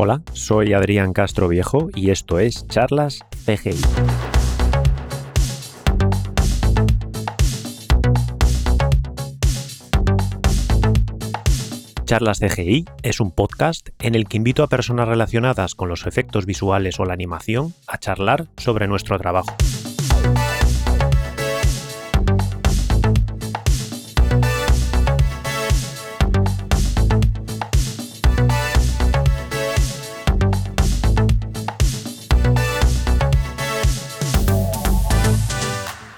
Hola, soy Adrián Castro Viejo y esto es Charlas CGI. Charlas CGI es un podcast en el que invito a personas relacionadas con los efectos visuales o la animación a charlar sobre nuestro trabajo.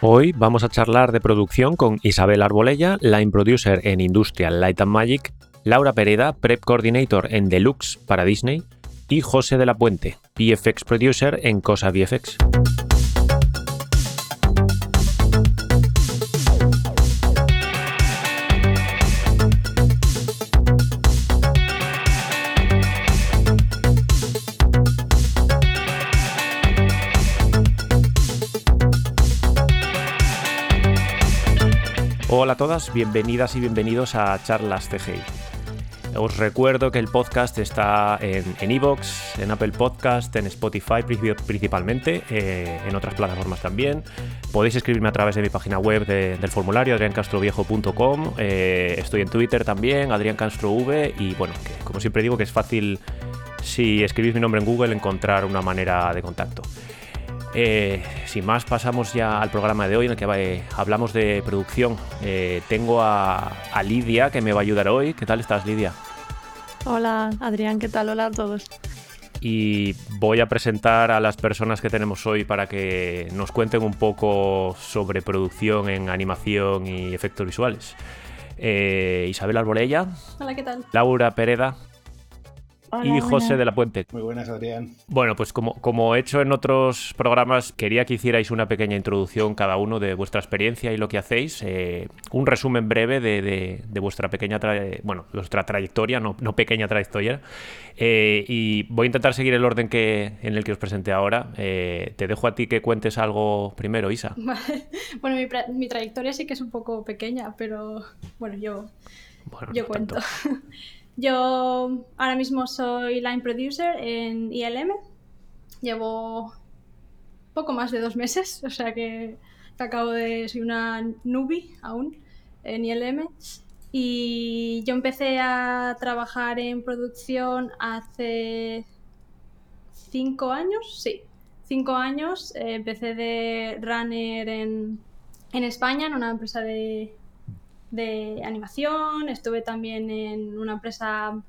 Hoy vamos a charlar de producción con Isabel Arbolella, Line Producer en Industrial Light and Magic Laura Pereda, Prep Coordinator en Deluxe para Disney, y José de la Puente, VFX Producer en Cosa VFX. Hola a todas, bienvenidas y bienvenidos a Charlas CGI. Os recuerdo que el podcast está en Evox, en, Apple Podcast, en Spotify principalmente, eh, en otras plataformas también. Podéis escribirme a través de mi página web del formulario adriancastroviejo.com. Eh, estoy en Twitter también, Adrián Castro V. Y bueno, como siempre digo que es fácil, si escribís mi nombre en Google, encontrar una manera de contacto. Eh, sin más, pasamos ya al programa de hoy en el que hablamos de producción. Eh, tengo a, Lidia que me va a ayudar hoy. ¿Qué tal estás, Lidia? Hola, Adrián, ¿qué tal? Hola a todos. Y voy a presentar a las personas que tenemos hoy para que nos cuenten un poco sobre producción en animación y efectos visuales. Eh, Isabel Arbolella. Hola, ¿qué tal? Laura Pereda y José de la Puente. Muy buenas, Adrián. Bueno, pues como, como he hecho en otros programas, quería que hicierais una pequeña introducción cada uno de vuestra experiencia y lo que hacéis. Eh, un resumen breve de, de, vuestra pequeña, bueno, vuestra trayectoria, no, no pequeña trayectoria. Eh, y voy a intentar seguir el orden que, en el que os presenté ahora. Eh, te dejo a ti que cuentes algo primero, Isa. Bueno, mi, mi, trayectoria sí que es un poco pequeña, pero bueno, yo, yo cuento. Yo ahora mismo soy line producer en ILM. Llevo poco más de dos meses, o sea que, acabo de. Soy una newbie aún en ILM. Y yo empecé a trabajar en producción hace cinco años, sí, cinco años. Eh, empecé de runner en, en España, en una empresa de, de animación, estuve también en una empresa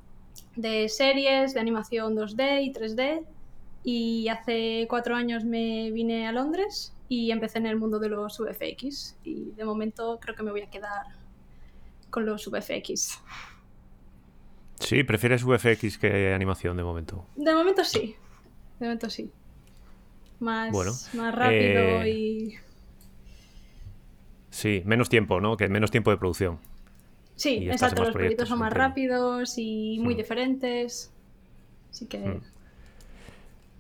de series, de animación 2D y 3D y hace cuatro años me vine a Londres y empecé en el mundo de los VFX y de momento creo que me voy a quedar con los VFX. Sí, ¿prefieres VFX que animación de momento? De momento sí, de momento sí. Más, más rápido eh, y Sí, menos tiempo, ¿no? Que menos tiempo de producción. Sí, exacto. Los proyectos, son más rápidos y muy mm. diferentes. Así que. Mm.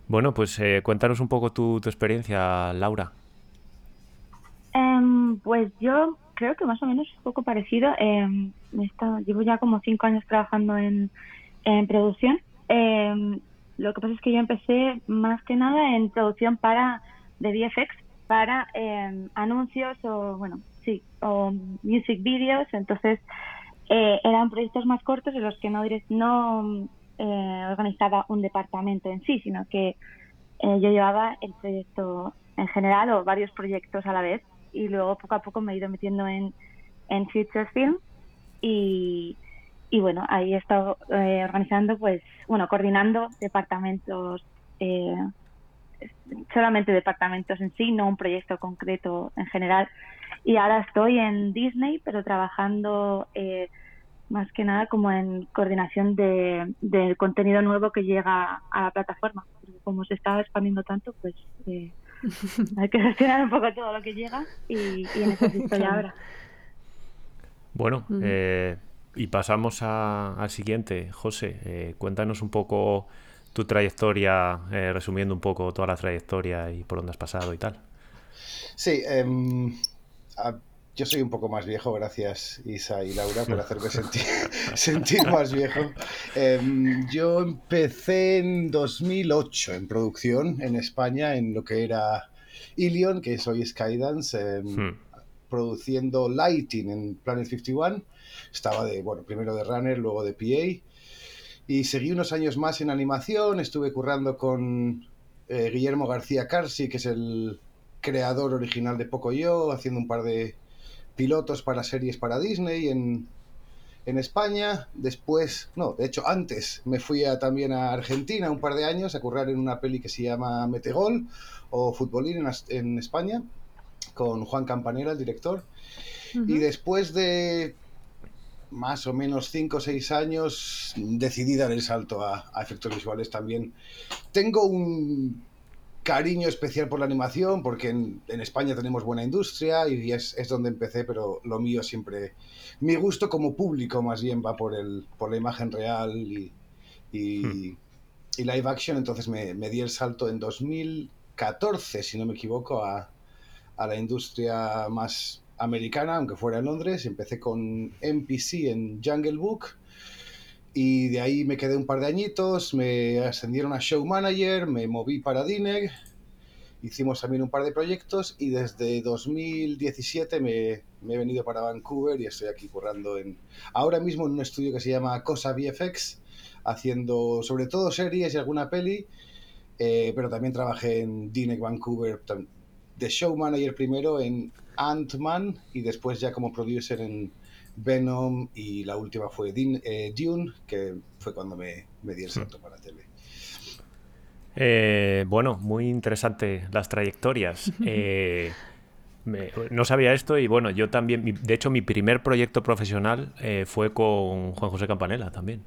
Bueno, pues eh, cuéntanos un poco tu, experiencia, Laura. Em, pues yo creo que más o menos es un poco parecido. Eh, llevo ya como cinco años trabajando en, en producción. Em, lo que pasa es que yo empecé más que nada en producción para de VFX para eh, anuncios o, bueno, sí, o music videos. Entonces, eh, eran proyectos más cortos en los que no, no eh, organizaba un departamento en sí, sino que yo llevaba el proyecto en general o varios proyectos a la vez. Y luego, poco a poco, me he ido metiendo en, en Future Film y, y bueno, ahí he estado organizando, pues, bueno, coordinando departamentos eh, solamente departamentos en sí, no un proyecto concreto en general. Y ahora estoy en Disney, pero trabajando eh, más que nada como en coordinación de, del contenido nuevo que llega a la plataforma. Porque como se está expandiendo tanto, pues eh, hay que gestionar un poco todo lo que llega y, en eso estoy ahora. Bueno, eh, y pasamos al siguiente. José, cuéntanos un poco tu trayectoria, eh, resumiendo un poco toda la trayectoria y por dónde has pasado y tal. Sí, em, yo soy un poco más viejo, gracias Isa y Laura por hacerme sentir, sentir más viejo. Em, yo empecé en 2008 en producción en España en lo que era Ilion, que soy Skydance, em, hmm. produciendo lighting en Planet 51. Estaba de, bueno, primero de runner, luego de PA. Y seguí unos años más en animación, estuve currando con eh, Guillermo García Carsi, que es el creador original de Poco Yo, haciendo un par de pilotos para series para Disney en, España. Después, no, de hecho antes me fui también a Argentina un par de años a currar en una peli que se llama Metegol o Futbolín en, en España con Juan Campanera, el director. Y después de más o menos 5 o 6 años decidí dar el salto a efectos visuales también. Tengo un cariño especial por la animación, porque en, España tenemos buena industria y es, donde empecé, pero lo mío siempre, mi gusto como público más bien va por, el, por la imagen real y, y, hmm. live action, entonces me, di el salto en 2014, si no me equivoco, a, a la industria más americana, aunque fuera en Londres, empecé con NPC en Jungle Book y de ahí me quedé un par de añitos, me ascendieron a show manager, me moví para Dineg, hicimos también un par de proyectos y desde 2017 me, he venido para Vancouver y estoy aquí currando en, ahora mismo en un estudio que se llama Cosa VFX, haciendo sobre todo series y alguna peli, eh, pero también trabajé en Dineg Vancouver de show manager primero en Ant-Man y después ya como producer en Venom y la última fue eh, Dune, que fue cuando me, me di el salto para la tele. Eh, bueno, muy interesante las trayectorias. Eh, no sabía esto y bueno, yo también, de hecho mi primer proyecto profesional fue con Juan José Campanella también.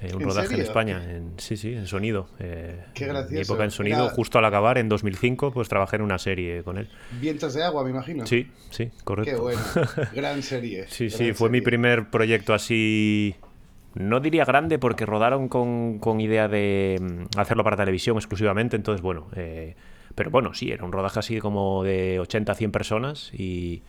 Eh, un rodaje en España, en, sí, sí, en sonido. Eh, Qué gracioso. mi época en sonido, justo al acabar, en 2005, pues trabajé en una serie con él. Vientos de agua, me imagino. Sí, sí, correcto. Qué bueno. Gran serie. sí, sí, fue mi primer proyecto así. No diría grande porque rodaron con, con, idea de mm, hacerlo para televisión exclusivamente, entonces bueno, eh, pero bueno, sí, era un rodaje así como de 80 a 100 personas y,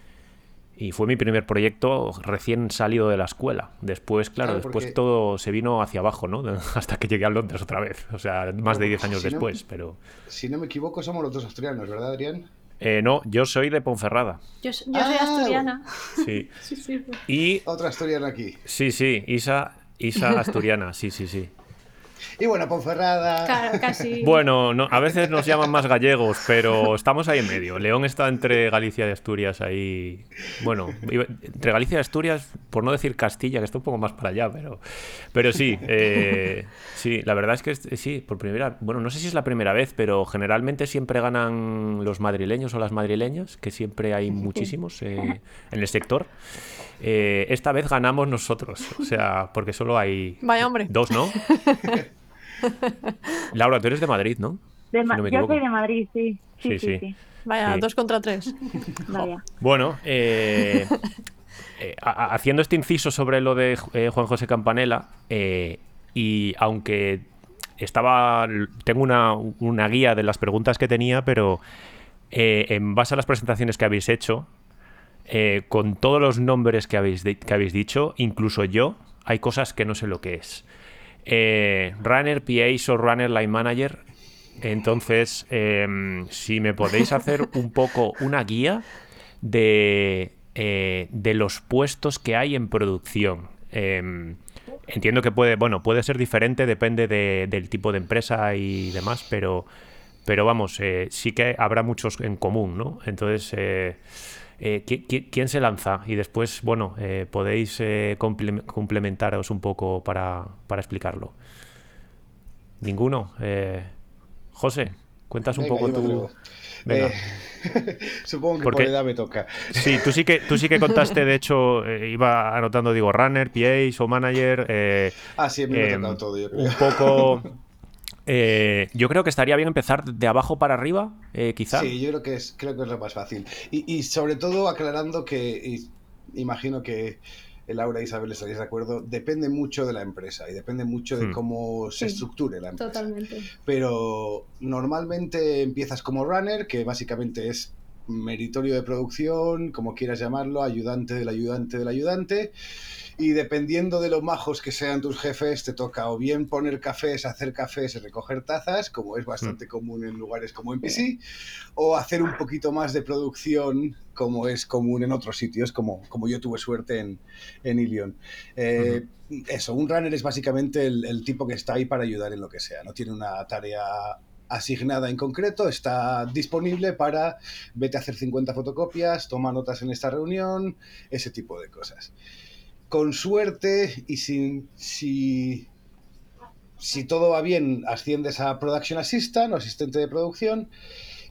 y fue mi primer proyecto recién salido de la escuela. Después, claro, después todo se vino hacia abajo, ¿no? Hasta que llegué a Londres otra vez. O sea, más de 10 años después, pero... Si no me equivoco, somos los dos asturianos, ¿verdad, Adrián? Eh, no, yo soy de Ponferrada. Yo, soy ah, asturiana. Sí. sí, sí. Y... Otra asturiana aquí. Sí, sí, Isa, Isa asturiana, sí, sí, sí. Y bueno, Ponferrada. Claro, casi. Bueno, no, a veces nos llaman más gallegos, pero estamos ahí en medio. León está entre Galicia y Asturias ahí. Bueno, entre Galicia y Asturias, por no decir Castilla, que está un poco más para allá, pero, pero sí, eh, sí, la verdad es que sí, por primera, bueno, no sé si es la primera vez, pero generalmente siempre ganan los madrileños o las madrileñas, que siempre hay muchísimos eh, en el sector. Eh, esta vez ganamos nosotros, o sea, porque solo hay dos, ¿no? Laura, tú eres de Madrid, ¿no? yo soy de Madrid, sí. Sí, sí. Vaya, dos contra tres. Vaya. Bueno, eh, eh, haciendo este inciso sobre lo de Juan José Campanella, y aunque estaba. Tengo una, una, guía de las preguntas que tenía, pero en base a las presentaciones que habéis hecho, eh, con todos los nombres que habéis, que habéis dicho, incluso yo, hay cosas que no sé lo que es. Eh, runner, PA o Runner Line Manager. Entonces, em, si me podéis hacer un poco una guía de, eh, de los puestos que hay en producción. Em, entiendo que puede, bueno, puede ser diferente, depende del tipo de empresa y demás, pero, pero vamos, sí que habrá muchos en común, ¿no? Entonces, eh, ¿quién, se lanza? Y después, bueno, eh, podéis eh, complementaros un poco para, explicarlo. ¿Ninguno? José, cuentas un poco tú. Venga. supongo que por edad me toca. Sí, tú sí que, tú sí que contaste, de hecho, iba anotando, digo, runner, PA, o manager. ah, sí, me he todo, yo creo. Un poco Eh, yo creo que estaría bien empezar de abajo para arriba, eh, quizá. Sí, yo creo que es, creo que es lo más fácil. Y, sobre todo aclarando que imagino que Laura y Isabel estaréis de acuerdo, depende mucho de la empresa y depende mucho de hmm. cómo se estructure la empresa. Totalmente. Pero normalmente empiezas como runner, que básicamente es meritorio de producción, como quieras llamarlo, ayudante del ayudante del ayudante. Y dependiendo de lo majos que sean tus jefes, te toca o bien poner cafés, hacer cafés y recoger tazas, como es bastante mm. común en lugares como en PC, o hacer un poquito más de producción, como es común en otros sitios, como, como yo tuve suerte en, en Ilion. Eh, eso, un runner es básicamente el, el tipo que está ahí para ayudar en lo que sea, no tiene una tarea asignada en concreto, está disponible para vete a hacer 50 fotocopias, toma notas en esta reunión, ese tipo de cosas. Con suerte y sin, si, todo va bien, asciendes a Production Assistant o asistente de producción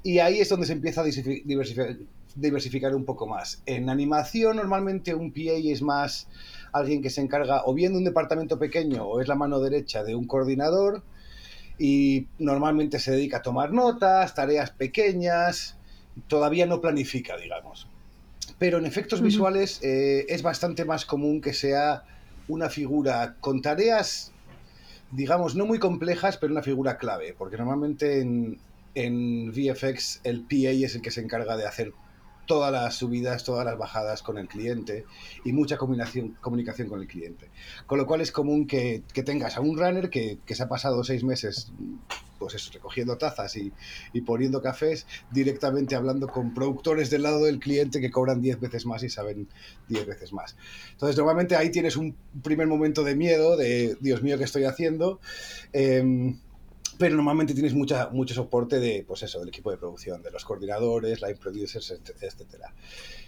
y ahí es donde se empieza a diversificar, diversificar un poco más. En animación normalmente un PA es más alguien que se encarga o bien de un departamento pequeño o es la mano derecha de un coordinador y normalmente se dedica a tomar notas, tareas pequeñas, todavía no planifica, digamos. Pero en efectos visuales eh, es bastante más común que sea una figura con tareas, digamos, no muy complejas, pero una figura clave, porque normalmente en, en VFX el PA es el que se encarga de hacer todas las subidas, todas las bajadas con el cliente y mucha comunicación, comunicación con el cliente. Con lo cual es común que, tengas a un runner que, se ha pasado seis meses pues eso, recogiendo tazas y, poniendo cafés, directamente hablando con productores del lado del cliente que cobran diez veces más y saben diez veces más. Entonces, normalmente ahí tienes un primer momento de miedo, de Dios mío, ¿qué estoy haciendo? Em, pero normalmente tienes mucha, mucho soporte de, pues eso, del equipo de producción, de los coordinadores, line producers, etc.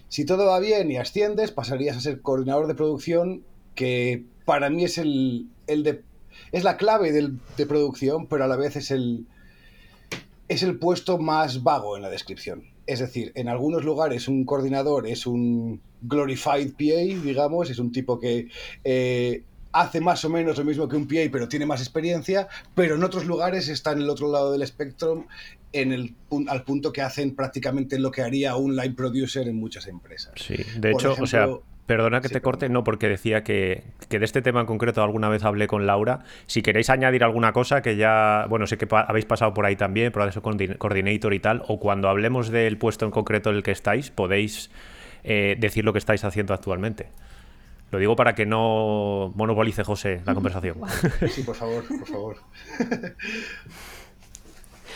Si todo va bien y asciendes, pasarías a ser coordinador de producción, que para mí es el, el de, es la clave del, de producción, pero a la vez es el, es el puesto más vago en la descripción. Es decir, en algunos lugares un coordinador es un glorified PA, digamos, es un tipo que eh, hace más o menos lo mismo que un PA, pero tiene más experiencia, pero en otros lugares está en el otro lado del espectro, en el, al punto que hacen prácticamente lo que haría un line producer en muchas empresas. Sí, de hecho, o sea, Perdona que te corte, no, porque decía que, de este tema en concreto alguna vez hablé con Laura. Si queréis añadir alguna cosa, que ya, bueno, sé que habéis pasado por ahí también, por eso coordinator y tal, o cuando hablemos del puesto en concreto en el que estáis, podéis eh, decir lo que estáis haciendo actualmente. Lo digo para que no monopolice José la conversación. Sí, por favor, por favor.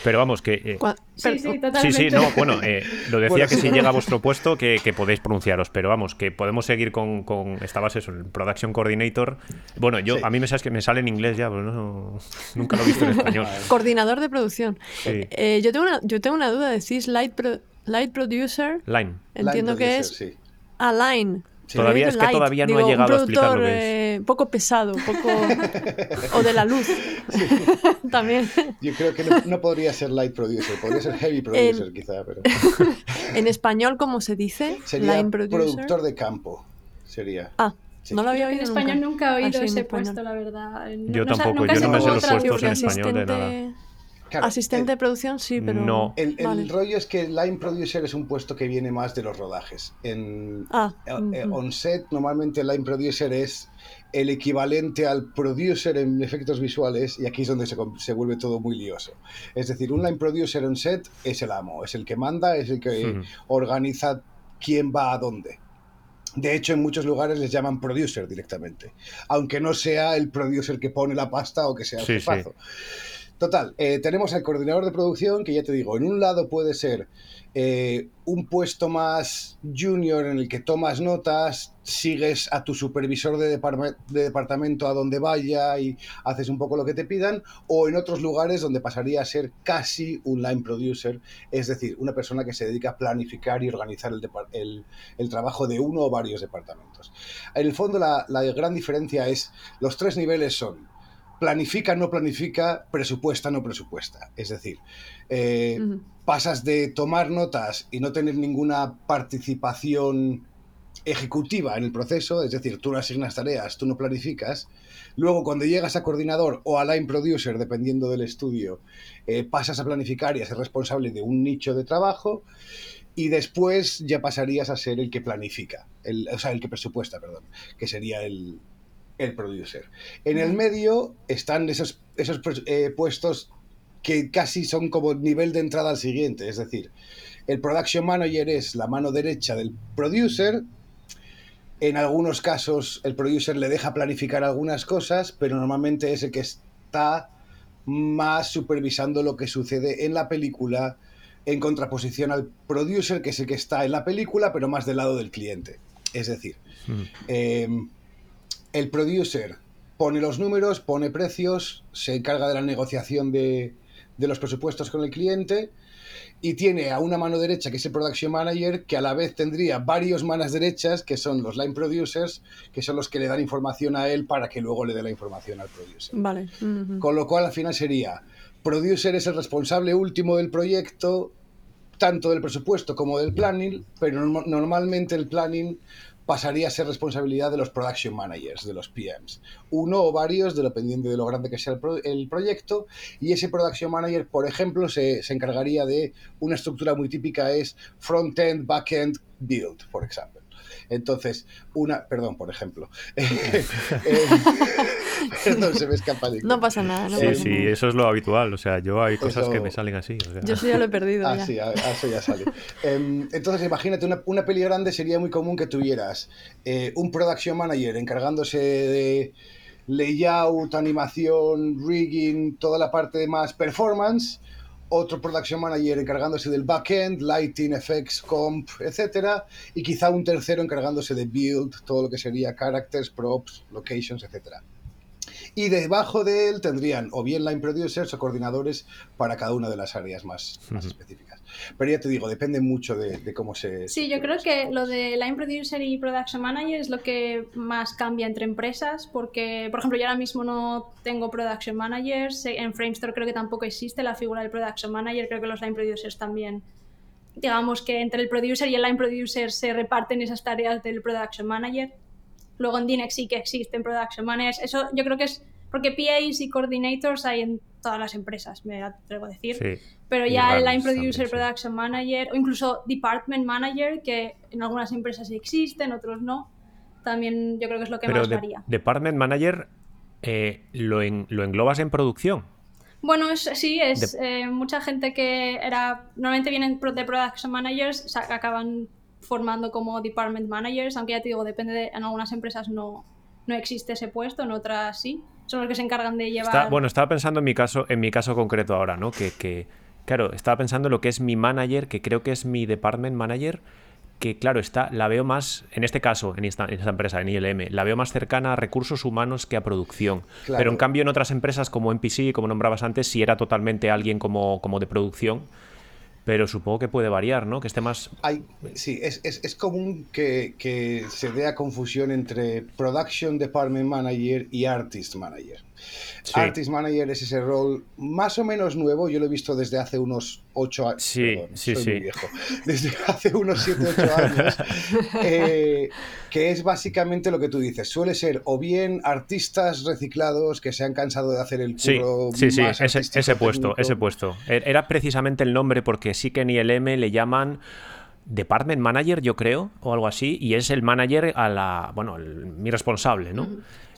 Pero vamos, que... Eh, sí, sí, totalmente. Sí, sí, no, bueno, eh, lo decía que si llega a vuestro puesto que, podéis pronunciaros, pero vamos, que podemos seguir con, con esta base, eso, el Production Coordinator. Bueno, yo a mí me sabes que me sale en inglés ya, pero no, nunca lo he visto en español. Coordinador de producción. Eh, yo, tengo una, yo tengo una duda, decís Light, light Producer. Line. Entiendo que es... A line. Todavía es que todavía no he llegado a explicar lo que es. Eh, poco pesado, poco o de la luz. También. Yo creo que no, podría ser light producer, podría ser heavy producer quizá, pero en español cómo se dice? Sería productor de campo. Sería. Ah. No lo había oído. En español nunca he oído ese puesto, la verdad. yo tampoco, yo no me sé los puestos en español de nada. Asistente de producción sí, pero... No. El, rollo es que line producer es un puesto que viene más de los rodajes. En ah, eh, on set normalmente el line producer es el equivalente al producer en efectos visuales y aquí es donde se, se, vuelve todo muy lioso. Es decir, un line producer on set es el amo, es el que manda, es el que organiza quién va a dónde. De hecho, en muchos lugares les llaman producer directamente, aunque no sea el producer que pone la pasta o que sea el sí, jefazo. Total, eh, tenemos al coordinador de producción, que ya te digo, en un lado puede ser eh, un puesto más junior en el que tomas notas, sigues a tu supervisor de, departamento a donde vaya y haces un poco lo que te pidan, o en otros lugares donde pasaría a ser casi un line producer, es decir, una persona que se dedica a planificar y organizar el, trabajo de uno o varios departamentos. En el fondo, la, la gran diferencia es, los tres niveles son planifica, no planifica, presupuesta, no presupuesta. Es decir, eh, pasas de tomar notas y no tener ninguna participación ejecutiva en el proceso, es decir, tú no asignas tareas, tú no planificas. Luego, cuando llegas a coordinador o a line producer, dependiendo del estudio, eh, pasas a planificar y a ser responsable de un nicho de trabajo. Y después ya pasarías a ser el que planifica, el, o sea, el que presupuesta, perdón, que sería el, el producer. En el medio están esos, esos eh, puestos que casi son como nivel de entrada al siguiente, es decir, el production manager es la mano derecha del producer. En algunos casos el producer le deja planificar algunas cosas, pero normalmente es el que está más supervisando lo que sucede en la película en contraposición al producer, que es el que está en la película, pero más del lado del cliente. Es decir, hmm. em, el producer pone los números, pone precios, se encarga de la negociación de, de los presupuestos con el cliente y tiene a una mano derecha que es el production manager que a la vez tendría varios manos derechas que son los line producers que son los que le dan información a él para que luego le dé la información al producer. Vale. Con lo cual al final sería producer es el responsable último del proyecto tanto del presupuesto como del planning, pero normalmente el planning pasaría a ser responsabilidad de los production managers, de los PMs. Uno o varios, dependiendo de lo grande que sea el, proyecto, y ese production manager, por ejemplo, se, se, encargaría de una estructura muy típica es front-end, back-end, build, por ejemplo. Entonces, una, perdón, por ejemplo. no se me escapa No pasa nada. sí, sí, eso es lo habitual. O sea, yo hay cosas que me salen así. Yo sí ya lo he perdido. Ah, sí, eso ya sale. Em, entonces, imagínate, una, una, peli grande sería muy común que tuvieras eh, un production manager encargándose de layout, animación, rigging, toda la parte de más performance otro production manager encargándose del backend, lighting, effects, comp, etcétera, y quizá un tercero encargándose de build, todo lo que sería characters, props, locations, etcétera. Y debajo de él tendrían o bien line producers o coordinadores para cada una de las áreas más, más específicas. Pero ya te digo, depende mucho de, cómo se... Sí, yo creo que lo de line producer y production manager es lo que más cambia entre empresas, porque, por ejemplo, yo ahora mismo no tengo production managers, en Framestore creo que tampoco existe la figura del production manager, creo que los line producers también digamos que entre el producer y el line producer se reparten esas tareas del production manager. Luego en Dinex sí que existen production managers. Eso yo creo que es porque PAs y coordinators hay en todas las empresas, me atrevo a decir. Pero ya el line producer, production manager o incluso department manager, que en algunas empresas existen, otros no, también yo creo que es lo que más varía. Department manager eh, ¿lo, lo englobas en producción. Bueno, sí, es eh, mucha gente que era normalmente vienen de production managers, acaban formando como department managers, aunque ya te digo, depende de, en algunas empresas no, no existe ese puesto, en otras sí son los que se encargan de llevar. bueno, estaba pensando en mi caso, en mi caso concreto ahora, ¿no? Que, que, claro, estaba pensando en lo que es mi manager, que creo que es mi department manager, que claro, está, la veo más, en este caso, en esta, en esta empresa, en ILM, la veo más cercana a recursos humanos que a producción. Pero en cambio en otras empresas como NPC, como nombrabas antes, si era totalmente alguien como, como de producción pero supongo que puede variar, ¿no? Que esté más... Hay, sí, es, es, es común que, que, se vea confusión entre Production Department Manager y Artist Manager. Artist Manager es ese rol más o menos nuevo, yo lo he visto desde hace unos 8 años. Sí, sí, sí. Desde hace unos 7, 8 años. Eh, que es básicamente lo que tú dices. Suele ser o bien artistas reciclados que se han cansado de hacer el curro. Sí, sí, sí, ese, ese puesto, ese puesto. E-, era precisamente el nombre porque sí que en ILM le llaman. Department Manager, yo creo, o algo así, y es el manager a la, bueno, mi responsable, ¿no?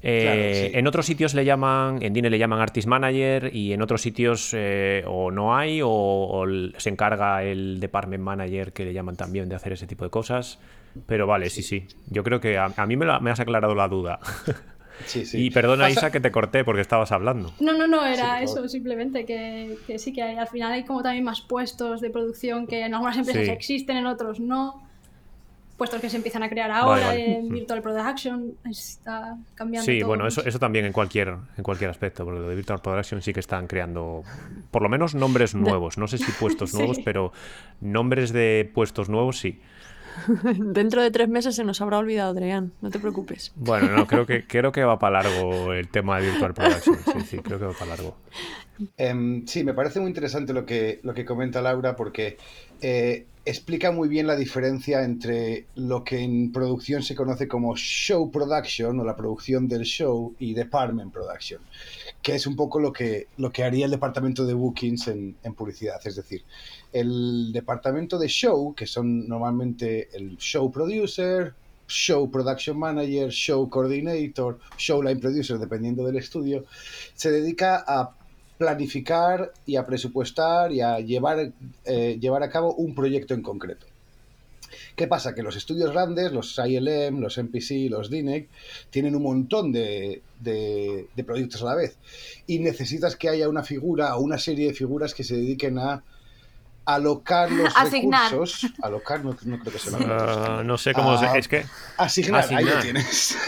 Eh, en otros sitios le llaman, en Dine le llaman Artist Manager y en otros sitios eh, o no hay o, se encarga el Department Manager que le llaman también de hacer ese tipo de cosas. Pero vale, sí, sí. Yo creo que a, mí me, has aclarado la duda. Y perdona, Isa, que te corté porque estabas hablando. No, no, no, era eso, simplemente que, sí, que al final hay como también más puestos de producción que en algunas empresas existen, en otros no puestos que se empiezan a crear ahora en Virtual Production, está cambiando. Sí, bueno, eso, eso también en cualquier, en cualquier aspecto, porque lo de Virtual Production sí que están creando por lo menos nombres nuevos, no sé si puestos nuevos, pero nombres de puestos nuevos sí. Dentro de tres meses se nos habrá olvidado, Adrián, no te preocupes. Bueno, no, creo que, creo que va para largo el tema de Virtual Production, sí, sí, creo que va para largo. Em, sí, me parece muy interesante lo que, lo que comenta Laura, porque eh, explica muy bien la diferencia entre lo que en producción se conoce como show production o la producción del show y department production, que es un poco lo que, lo que haría el departamento de bookings en, en publicidad. Es decir, el departamento de show, que son normalmente el show producer, show production manager, show coordinator, show line producer, dependiendo del estudio, se dedica a planificar y a presupuestar y a llevar, eh, llevar a cabo un proyecto en concreto. ¿Qué pasa? Que los estudios grandes, los ILM, los MPC, los DINEC, tienen un montón de, de, proyectos a la vez. Y necesitas que haya una figura o una serie de figuras que se dediquen a alocar los recursos. Alocar, no, creo que se uh, No sé cómo es que. Asignar, ahí lo tienes.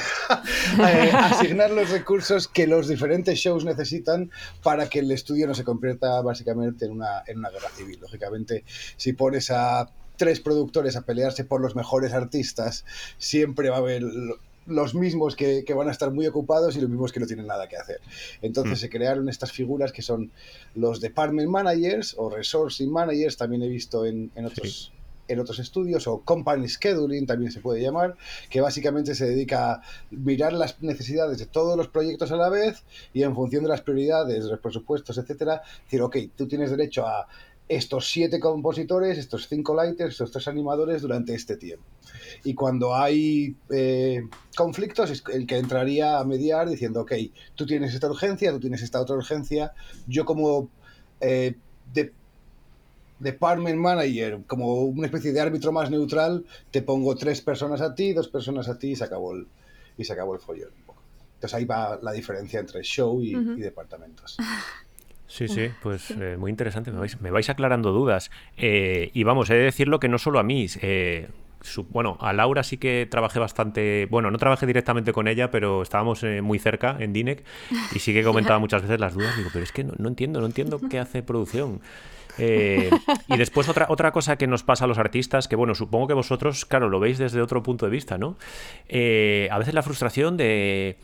Eh, asignar los recursos que los diferentes shows necesitan para que el estudio no se convierta básicamente en una, en una guerra civil. Lógicamente, si pones a tres productores a pelearse por los mejores artistas, siempre va a haber los mismos que, van a estar muy ocupados y los mismos que no tienen nada que hacer. Entonces hmm. se crearon estas figuras que son los department managers o resourcing managers, también he visto en, otros... en otros estudios, o company scheduling también se puede llamar, que básicamente se dedica a mirar las necesidades de todos los proyectos a la vez y en función de las prioridades, los presupuestos, etcétera, decir, ok, tú tienes derecho a estos siete compositores, estos cinco lighters, estos tres animadores durante este tiempo. Y cuando hay eh, conflictos, es el que entraría a mediar diciendo, ok, tú tienes esta urgencia, tú tienes esta otra urgencia, yo como eh, de, department manager, como una especie de árbitro más neutral, te pongo tres personas a ti, dos personas a ti y se acabó el, y se acabó el follón. Entonces ahí va la diferencia entre show y, y departamentos. Sí, sí, pues eh, muy interesante, me vais, aclarando dudas. Eh, y vamos, he de decirlo que no solo a mí, eh, bueno, a Laura sí que trabajé bastante, bueno, no trabajé directamente con ella, pero estábamos muy cerca en DINEC y sí que comentaba muchas veces las dudas, digo, pero es que no, entiendo, no entiendo qué hace producción. y después otra, otra cosa que nos pasa a los artistas, que bueno, supongo que vosotros, claro, lo veis desde otro punto de vista, ¿no? a veces la frustración de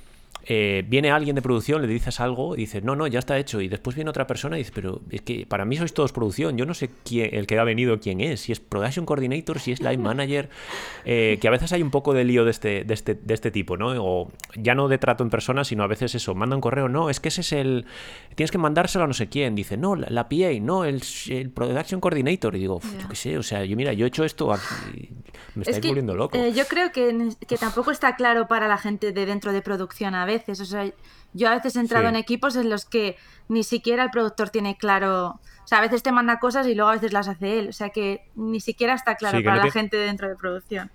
eh, viene alguien de producción, le dices algo y dices, no, no, ya está hecho. Y después viene otra persona y dice, pero es que para mí sois todos producción. Yo no sé quién, el que ha venido quién es. Si es Production Coordinator, si es Line Manager. Eh, que a veces hay un poco de lío de este, de, este, de este tipo, ¿no? O ya no de trato en persona, sino a veces eso. Manda un correo, no, es que ese es el. Tienes que mandárselo a no sé quién. Dice, no, la, PA, no, el, el, Production Coordinator. Y digo, yo qué sé, o sea, yo mira, yo he hecho esto aquí. Me estáis volviendo loco. Eh, yo creo que, que tampoco está claro para la gente de dentro de producción a veces. O sea, yo a veces he entrado en equipos en los que ni siquiera el productor tiene claro. O sea, a veces te manda cosas y luego a veces las hace él. O sea que ni siquiera está claro para la gente dentro de producción.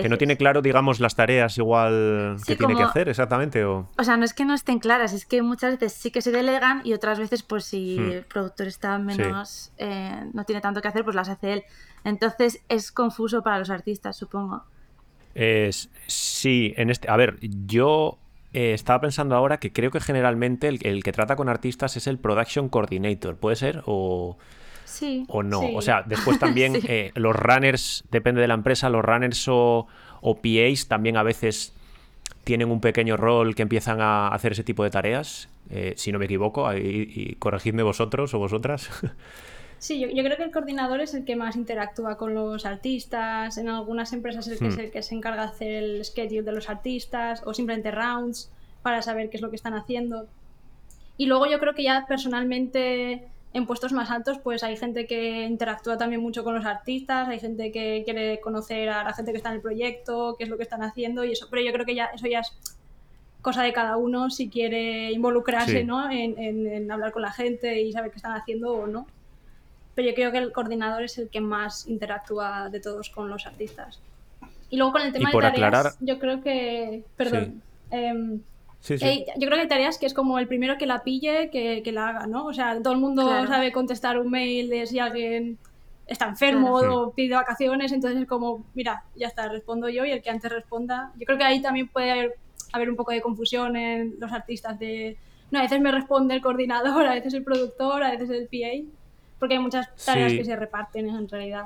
Que no tiene claro, digamos, las tareas igual que tiene que hacer exactamente. O... o sea, no es que no estén claras, es que muchas veces sí que se delegan y otras veces, pues si hmm. el productor está menos. Eh, no tiene tanto que hacer, pues las hace él. Entonces es confuso para los artistas, supongo. Es, sí, en este. A ver, yo eh, estaba pensando ahora que creo que generalmente el, que trata con artistas es el production coordinator, ¿puede ser? O, sí, o no. O sea, después también eh, los runners, depende de la empresa, los runners o, o, PAs también a veces tienen un pequeño rol que empiezan a hacer ese tipo de tareas, eh, si no me equivoco, y corregidme vosotros o vosotras. Sí, yo, creo que el coordinador es el que más interactúa con los artistas. En algunas empresas es el que, es hmm. el que se encarga de hacer el schedule de los artistas o simplemente rounds para saber qué es lo que están haciendo. Y luego yo creo que ya personalmente en puestos más altos pues hay gente que interactúa también mucho con los artistas, hay gente que quiere conocer a la gente que está en el proyecto, qué es lo que están haciendo y eso, pero yo creo que ya eso ya es cosa de cada uno si quiere involucrarse ¿no? en, en hablar con la gente y saber qué están haciendo o no pero yo creo que el coordinador es el que más interactúa de todos con los artistas. Y luego con el tema de tareas, yo creo que, perdón, em, yo creo que hay tareas que es como el primero que la pille, que, que la haga, ¿no? O sea, todo el mundo sabe contestar un mail de si alguien está enfermo o pide vacaciones, entonces es como, mira, ya está, respondo yo y el que antes responda. Yo creo que ahí también puede haber, haber un poco de confusión en los artistas de, no, a veces me responde el coordinador, a veces el productor, a veces el PA porque hay muchas tareas que se reparten en realidad.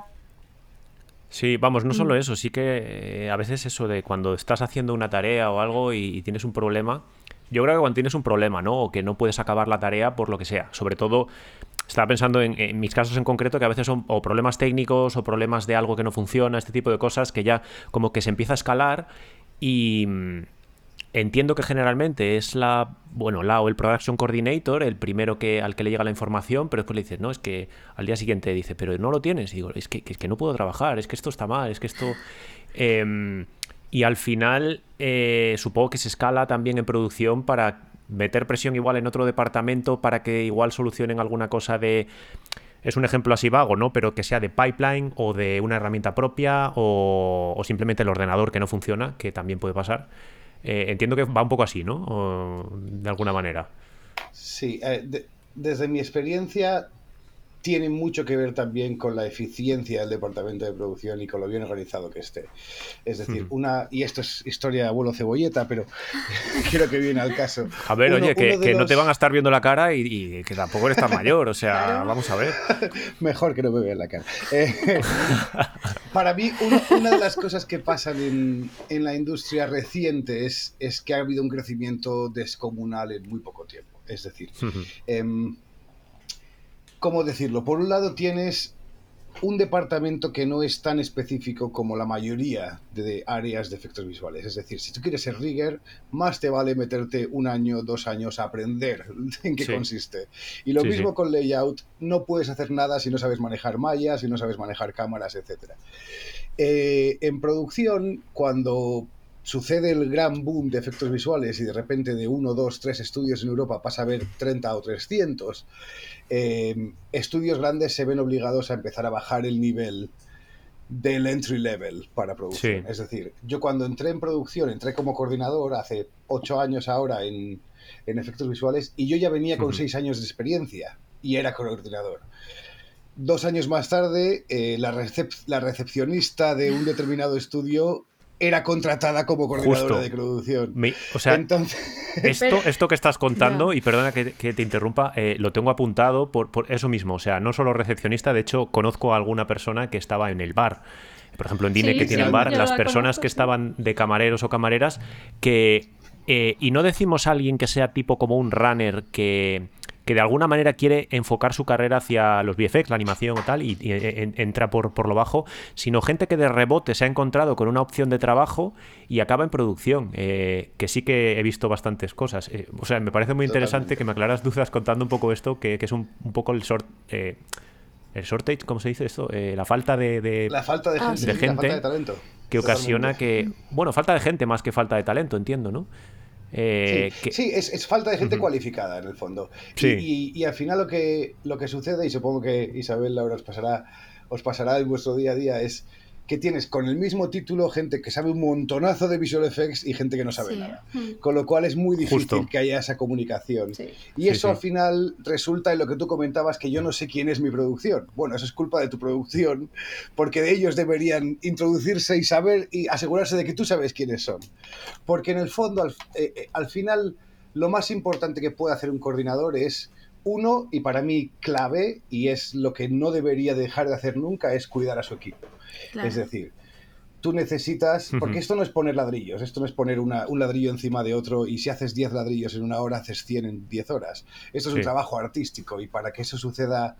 Sí, vamos, no solo mm. eso, sí que eh, a veces eso de cuando estás haciendo una tarea o algo y, tienes un problema, yo creo que cuando tienes un problema, ¿no? O que no puedes acabar la tarea por lo que sea, sobre todo estaba pensando en, mis casos en concreto que a veces son o problemas técnicos o problemas de algo que no funciona, este tipo de cosas que ya como que se empieza a escalar y, Entiendo que generalmente es la, bueno, la o el Production Coordinator, el primero que, al que le llega la información, pero después le dices, no, es que al día siguiente dice, pero no lo tienes. Digo, es que, es que no puedo trabajar, es que esto está mal, es que esto... Em, y al final, eh, supongo que se escala también en producción para meter presión igual en otro departamento para que igual solucionen alguna cosa de es un ejemplo así vago, ¿no? Pero que sea de pipeline o de una herramienta propia o, simplemente el ordenador que no funciona, que también puede pasar. Eh, entiendo que va un poco así, ¿no? de alguna manera. Sí, eh, desde mi experiencia tiene mucho que ver también con la eficiencia del departamento de producción y con lo bien organizado que esté. Es decir, una, y esto es historia de abuelo cebolleta, pero quiero que viene al caso. A ver, oye, que, no te van a estar viendo la cara y, que tampoco eres tan mayor, o sea, vamos a ver. Mejor que no me vean la cara. Eh, para mí, una de las cosas que pasan en, en la industria reciente es, es, que ha habido un crecimiento descomunal en muy poco tiempo. Es decir, ¿cómo decirlo? Por un lado tienes un departamento que no es tan específico como la mayoría de áreas de efectos visuales. Es decir, si tú quieres ser rigger, más te vale meterte un año, dos años a aprender en qué consiste. Y lo mismo con layout, no puedes hacer nada si no sabes manejar mallas, si no sabes manejar cámaras, etc. Eh, en producción, cuando sucede el gran boom de efectos visuales y de repente de uno, dos, tres estudios en Europa pasa a haber 30 o 300, eh, estudios grandes se ven obligados a empezar a bajar el nivel del entry level para producción. Es decir, yo cuando entré en producción, entré como coordinador hace ocho años ahora en, efectos visuales y yo ya venía con seis años de experiencia y era coordinador. Dos años más tarde, eh, la, la recepcionista de un determinado estudio era contratada como coordinadora de producción. o sea, esto, esto que estás contando, y perdona que, te interrumpa, eh, lo tengo apuntado por, eso mismo. O sea, no solo recepcionista, de hecho, conozco a alguna persona que estaba en el bar. Por ejemplo, en Dine, que tiene el bar, las personas que estaban de camareros o camareras, que. Eh, y no decimos a alguien que sea tipo como un runner que que de alguna manera quiere enfocar su carrera hacia los VFX, la animación o tal, y, entra por, por lo bajo, sino gente que de rebote se ha encontrado con una opción de trabajo y acaba en producción, eh, que sí que he visto bastantes cosas. Eh, o sea, me parece muy interesante que me aclaras dudas contando un poco esto, que, es un, poco el sort... Eh, el shortage, ¿cómo se dice esto? la falta de, la falta de gente, talento. que ocasiona que, bueno, falta de gente más que falta de talento, entiendo, ¿no? Eh, sí, es, falta de gente cualificada en el fondo. Y, al final lo que, lo que sucede, y supongo que Isabel Laura os pasará, os pasará en vuestro día a día, es que tienes con el mismo título gente que sabe un montonazo de visual effects y gente que no sabe nada. Hmm. Con lo cual es muy difícil que haya esa comunicación. Y eso al final resulta en lo que tú comentabas que yo no sé quién es mi producción. Bueno, eso es culpa de tu producción, porque de ellos deberían introducirse y saber y asegurarse de que tú sabes quiénes son. Porque en el fondo, al, eh, eh, al final, lo más importante que puede hacer un coordinador es uno, y para mí clave, y es lo que no debería dejar de hacer nunca, es cuidar a su equipo. Es decir, tú necesitas, porque esto no es poner ladrillos, esto no es poner un ladrillo encima de otro y si haces 10 ladrillos en una hora, haces 100 en 10 horas. Esto es un trabajo artístico y para que eso suceda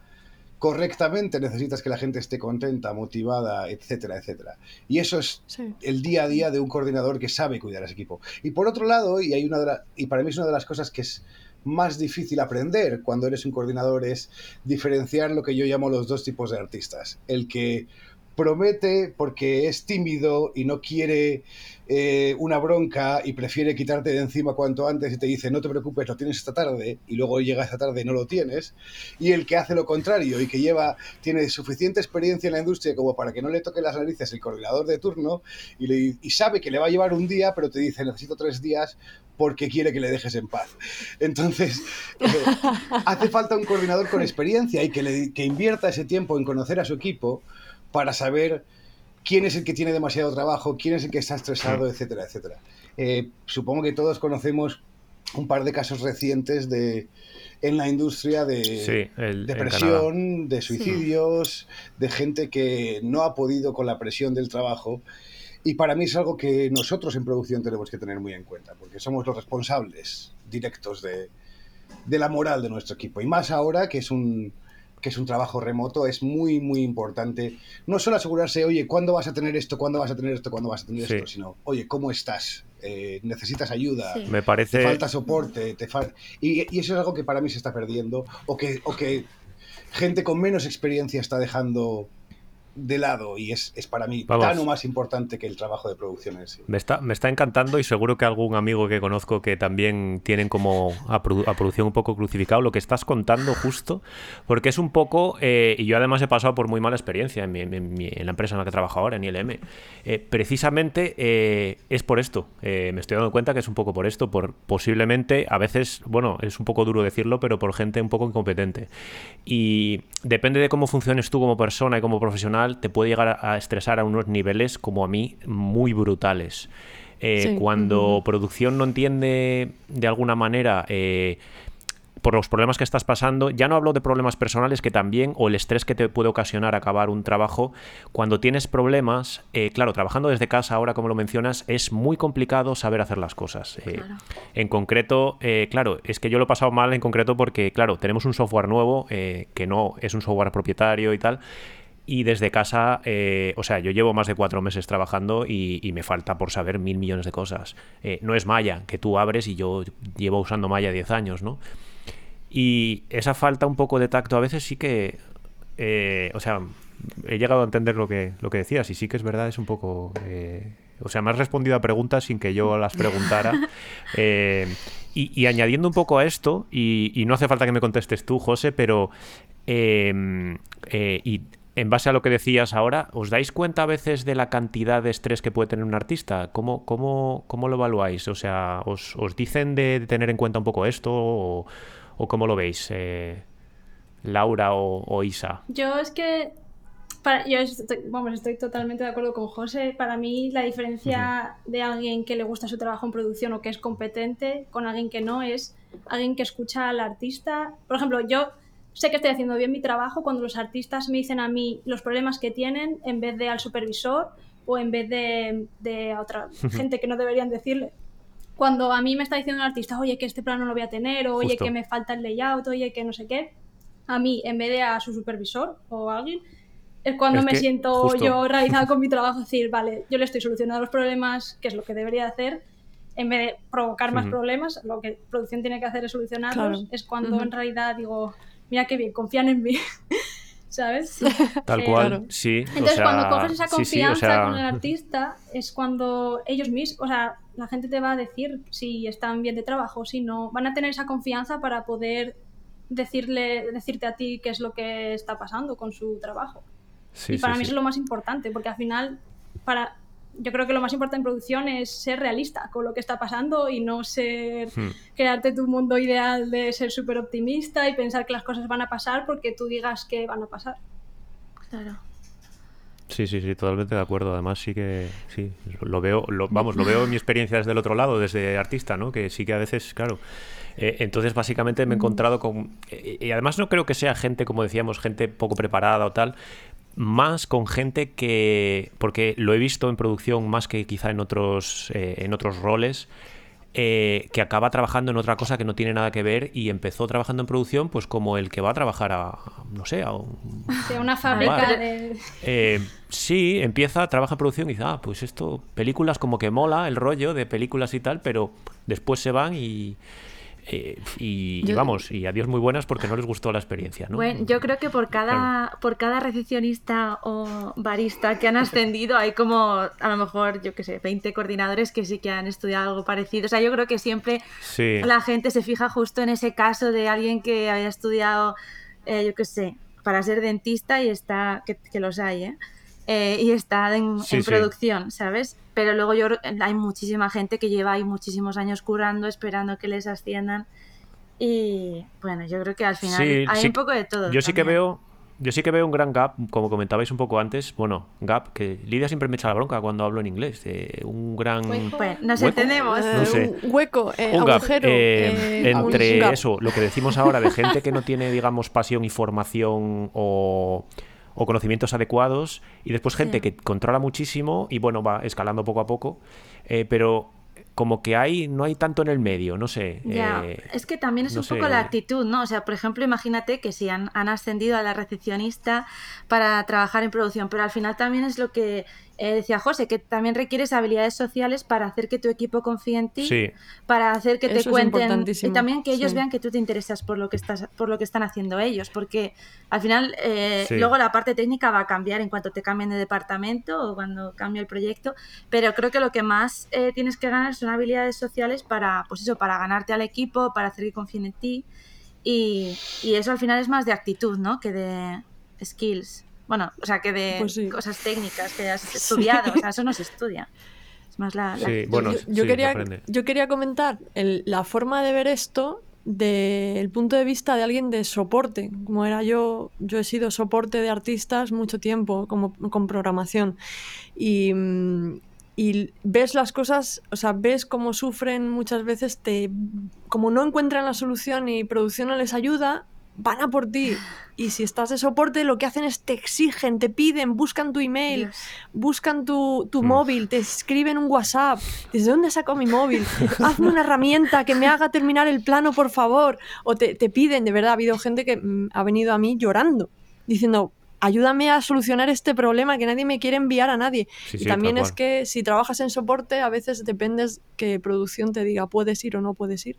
correctamente necesitas que la gente esté contenta, motivada, etcétera, etcétera. Y eso es el día a día de un coordinador que sabe cuidar a ese equipo. Y por otro lado, y, hay una y para mí es una de las cosas que es más difícil aprender cuando eres un coordinador es diferenciar lo que yo llamo los dos tipos de artistas. El que promete porque es tímido y no quiere eh, una bronca y prefiere quitarte de encima cuanto antes y te dice no te preocupes, lo tienes esta tarde y luego llega esta tarde y no lo tienes. Y el que hace lo contrario y que lleva, tiene suficiente experiencia en la industria como para que no le toque las narices el coordinador de turno y, y sabe que le va a llevar un día, pero te dice necesito tres días porque quiere que le dejes en paz. Entonces, eh, hace falta un coordinador con experiencia y que, le, que invierta ese tiempo en conocer a su equipo para saber quién es el que tiene demasiado trabajo, quién es el que está estresado, etcétera, etcétera. Eh, supongo que todos conocemos un par de casos recientes de en la industria de depresión, de suicidios, de gente que no ha podido con la presión del trabajo. Y para mí es algo que nosotros en producción tenemos que tener muy en cuenta, porque somos los responsables directos de, de la moral de nuestro equipo. Y más ahora que es un, que es un trabajo remoto, es muy, muy importante. No solo asegurarse, oye, ¿cuándo vas a tener esto? ¿Cuándo vas a tener esto? ¿Cuándo vas a tener esto? Sino, oye, ¿cómo estás? Eh, ¿Necesitas ayuda? Me parece... ¿Te falta soporte? Te y, eso es algo que para mí se está perdiendo o que, o que gente con menos experiencia está dejando de lado y es, para mí tan o más importante que el trabajo de producción en sí. Me está, me está encantando y seguro que algún amigo que conozco que también tienen como a, producción un poco crucificado lo que estás contando justo, porque es un poco, eh, y yo además he pasado por muy mala experiencia en, la empresa en la que trabajo ahora, en ILM, eh, precisamente eh, es por esto, me estoy dando cuenta que es un poco por esto, por posiblemente, a veces, bueno, es un poco duro decirlo, pero por gente un poco incompetente. Y depende de cómo funciones tú como persona y como profesional, te puede llegar a estresar a unos niveles, como a mí, muy brutales. Eh, cuando producción no entiende de alguna manera eh, por los problemas que estás pasando, ya no hablo de problemas personales que también, o el estrés que te puede ocasionar acabar un trabajo, cuando tienes problemas, eh, claro, trabajando desde casa ahora como lo mencionas, es muy complicado saber hacer las cosas. Eh, en concreto, eh, claro, es que yo lo he pasado mal en concreto porque, claro, tenemos un software nuevo que no es un software propietario y tal. Y desde casa, o sea, yo llevo más de cuatro meses trabajando y, y me falta por saber mil millones de cosas. no es Maya, que tú abres y yo llevo usando Maya 10 años, ¿no? Y esa falta un poco de tacto a veces sí que, eh, o sea, he llegado a entender lo que, lo que decías y sí que es verdad, es un poco... Eh, o sea, me has respondido a preguntas sin que yo las preguntara. Eh, y, añadiendo un poco a esto, y, no hace falta que me contestes tú, José, pero... Y en base a lo que decías ahora, ¿os dais cuenta a veces de la cantidad de estrés que puede tener un artista? ¿Cómo, cómo, cómo lo evaluáis? O sea, ¿os, ¿os, dicen de tener en cuenta un poco esto? O, ¿O cómo lo veis, eh, Laura o, Isa? Yo es que yo estoy, vamos, estoy totalmente de acuerdo con José. Para mí la diferencia de alguien que le gusta su trabajo en producción o que es competente con alguien que no es alguien que escucha al artista. Por ejemplo, yo sé que estoy haciendo bien mi trabajo cuando los artistas me dicen a mí los problemas que tienen en vez de al supervisor o en vez de, de a otra gente que no deberían decirle. Cuando a mí me está diciendo un artista, oye, que este plano no lo voy a tener, o oye, que me falta el layout, oye, que no sé qué, a mí, en vez de a su supervisor o a alguien, es cuando me siento yo realizada con mi trabajo, decir, vale, yo le estoy solucionando los problemas, que es lo que debería hacer, en vez de provocar más problemas, lo que producción tiene que hacer es solucionarlos, es cuando en realidad digo, mira qué bien, confían en mí. ¿sabes? Tal eh, cual, sí. Entonces, cuando coges esa confianza con el artista, es cuando ellos mismos, o sea, la gente te va a decir si están bien de trabajo, si no. Van a tener esa confianza para poder decirle, decirte a ti qué es lo que está pasando con su trabajo. y para mí es lo más importante, porque al final, para, yo creo que lo más importante en producción es ser realista con lo que está pasando y no ser hmm. crearte tu mundo ideal de ser súper optimista y pensar que las cosas van a pasar porque tú digas que van a pasar. Claro. Sí, sí, sí, totalmente de acuerdo. Además, sí que sí, lo veo, lo, vamos, lo veo en mi experiencia desde el otro lado, desde artista, ¿no? Que sí que a veces, claro. Eh, entonces, básicamente me he encontrado con. Eh, y además, no creo que sea gente, como decíamos, gente poco preparada o tal, más con gente que, porque lo he visto en producción más que quizá en otros, eh, en otros roles, eh, que acaba trabajando en otra cosa que no tiene nada que ver y empezó trabajando en producción pues como el que va a trabajar a, no sé, a una fábrica de... Eh, sí, empieza, trabaja en producción y dice, ah, pues esto, películas como que mola el rollo de películas y tal, pero después se van y eh, y, vamos, y adiós muy buenas porque no les gustó la experiencia. ¿no? Bueno, yo creo que por cada, por cada recepcionista o barista que han ascendido hay como a lo mejor, yo qué sé, 20 coordinadores que sí que han estudiado algo parecido. O sea, yo creo que siempre la gente se fija justo en ese caso de alguien que haya estudiado, eh, yo qué sé, para ser dentista y está, que, que los hay, ¿eh? Eh, y está en, producción, ¿sabes? Pero luego yo hay muchísima gente que lleva ahí muchísimos años curando, esperando que les asciendan. Y bueno, yo creo que al final hay un poco de todo. Yo sí que veo, yo sí que veo un gran gap, como comentabais un poco antes. Bueno, gap, que Lidia siempre me echa la bronca cuando hablo en inglés. un gran. Pues nos entendemos. Un hueco, eh, un agujero. Eh, entre eso, lo que decimos ahora de gente que no tiene, digamos, pasión y formación o o conocimientos adecuados y después gente que controla muchísimo y bueno, va escalando poco a poco, eh, pero como que hay, no hay tanto en el medio, no sé. Ya, eh, es que también es un poco la actitud, ¿no? O sea, por ejemplo, imagínate que si han, han, ascendido a la recepcionista para trabajar en producción, pero al final también es lo que eh, decía José, que también requieres habilidades sociales para hacer que tu equipo confíe en ti, para hacer que te cuenten y también que ellos vean que tú te interesas por lo que estás, por lo que están haciendo ellos, porque al final eh, luego la parte técnica va a cambiar en cuanto te cambien de departamento o cuando cambie el proyecto, pero creo que lo que más eh, tienes que ganar son habilidades sociales para, pues eso, para ganarte al equipo, para hacer que confíen en ti y, y eso al final es más de actitud, ¿no? Que de skills. Bueno, o sea, que de pues cosas técnicas que hayas estudiado, o sea, eso no se estudia. Es más la... Sí, bueno, yo, quería, yo quería comentar la forma de ver esto del punto de vista de alguien de soporte, como era yo, yo he sido soporte de artistas mucho tiempo como, con programación. Y, y ves las cosas, o sea, ves cómo sufren muchas veces, te, como no encuentran la solución y producción no les ayuda, van a por ti. Y si estás de soporte, lo que hacen es te exigen, te piden, buscan tu email, buscan tu, tu mm. móvil, te escriben un WhatsApp. ¿Desde dónde saco mi móvil? Hazme una herramienta que me haga terminar el plano, por favor. O te, te piden, de verdad, ha habido gente que mm, ha venido a mí llorando, diciendo, ayúdame a solucionar este problema que nadie me quiere enviar a nadie. y también es que si trabajas en soporte, a veces dependes que producción te diga puedes ir o no puedes ir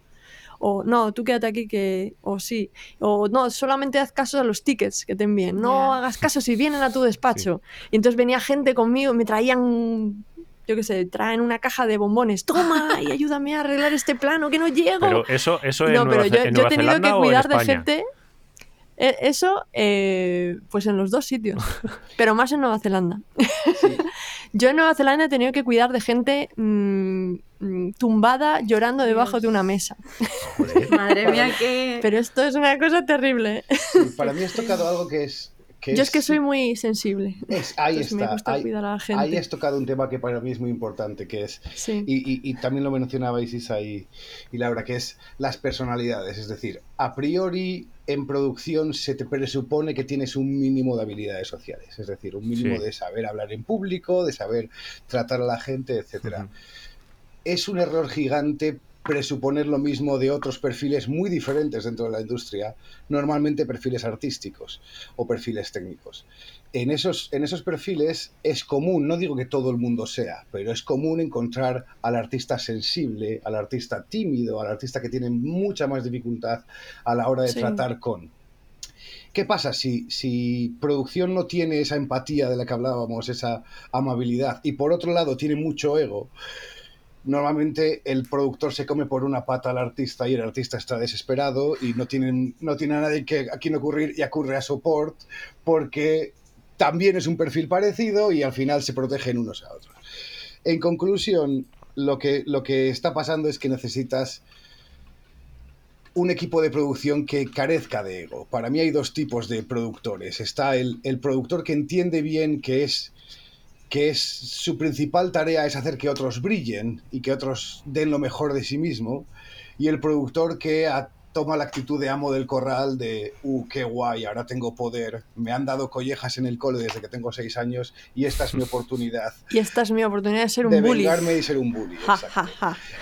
o no, tú quédate aquí que, o sí, o no, solamente haz caso a los tickets que te envíen, no hagas caso si vienen a tu despacho. Y entonces venía gente conmigo, me traían yo qué sé, traen una caja de bombones, toma y ayúdame a arreglar este plano que no llego. Pero eso, eso no, pero yo, he tenido que cuidar de gente. E, eso, eh, pues en los dos sitios, pero más en Nueva Zelanda. Yo en Nueva Zelanda he tenido que cuidar de gente mm, tumbada llorando debajo de una mesa. Madre mía, qué... Pero esto es una cosa terrible. para mí has tocado algo que es yo es, que soy muy sensible. ahí está. Me gusta cuidar a la gente. Ahí has tocado un tema que para mí es muy importante, que es, y, también lo mencionabais Isa y, y, Laura, que es las personalidades. Es decir, a priori en producción se te presupone que tienes un mínimo de habilidades sociales, es decir, un mínimo de saber hablar en público, de saber tratar a la gente, etc. Es un error gigante presuponer lo mismo de otros perfiles muy diferentes dentro de la industria, normalmente perfiles artísticos o perfiles técnicos. En esos, en esos perfiles es común, no digo que todo el mundo sea, pero es común encontrar al artista sensible, al artista tímido, al artista que tiene mucha más dificultad a la hora de tratar con. ¿Qué pasa si, si producción no tiene esa empatía de la que hablábamos, esa amabilidad, y por otro lado tiene mucho ego? Normalmente el productor se come por una pata al artista y el artista está desesperado y no, tienen, no tiene a nadie que, a quien ocurrir y ocurre a support porque también es un perfil parecido y al final se protegen unos a otros. En conclusión, lo que, lo que está pasando es que necesitas un equipo de producción que carezca de ego. Para mí hay dos tipos de productores. Está el, el productor que entiende bien que es que es su principal tarea es hacer que otros brillen y que otros den lo mejor de sí mismo, y el productor que toma la actitud de amo del corral de, uh, qué guay, ahora tengo poder, me han dado collejas en el cole desde que tengo seis años y esta es mi oportunidad. Y esta es mi oportunidad de ser un de bully. De vengarme y ser un bully.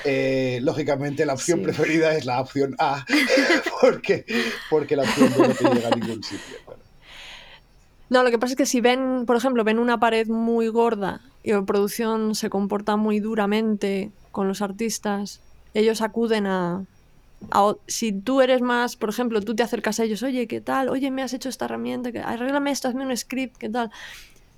Eh, lógicamente la opción preferida es la opción A, porque, porque la opción B no te llega a ningún sitio. No, lo que pasa es que si ven, por ejemplo, ven una pared muy gorda y la producción se comporta muy duramente con los artistas, ellos acuden a, si tú eres más, por ejemplo, tú te acercas a ellos, oye, ¿qué tal? Oye, me has hecho esta herramienta, arréglame esto, hazme un script, ¿qué tal?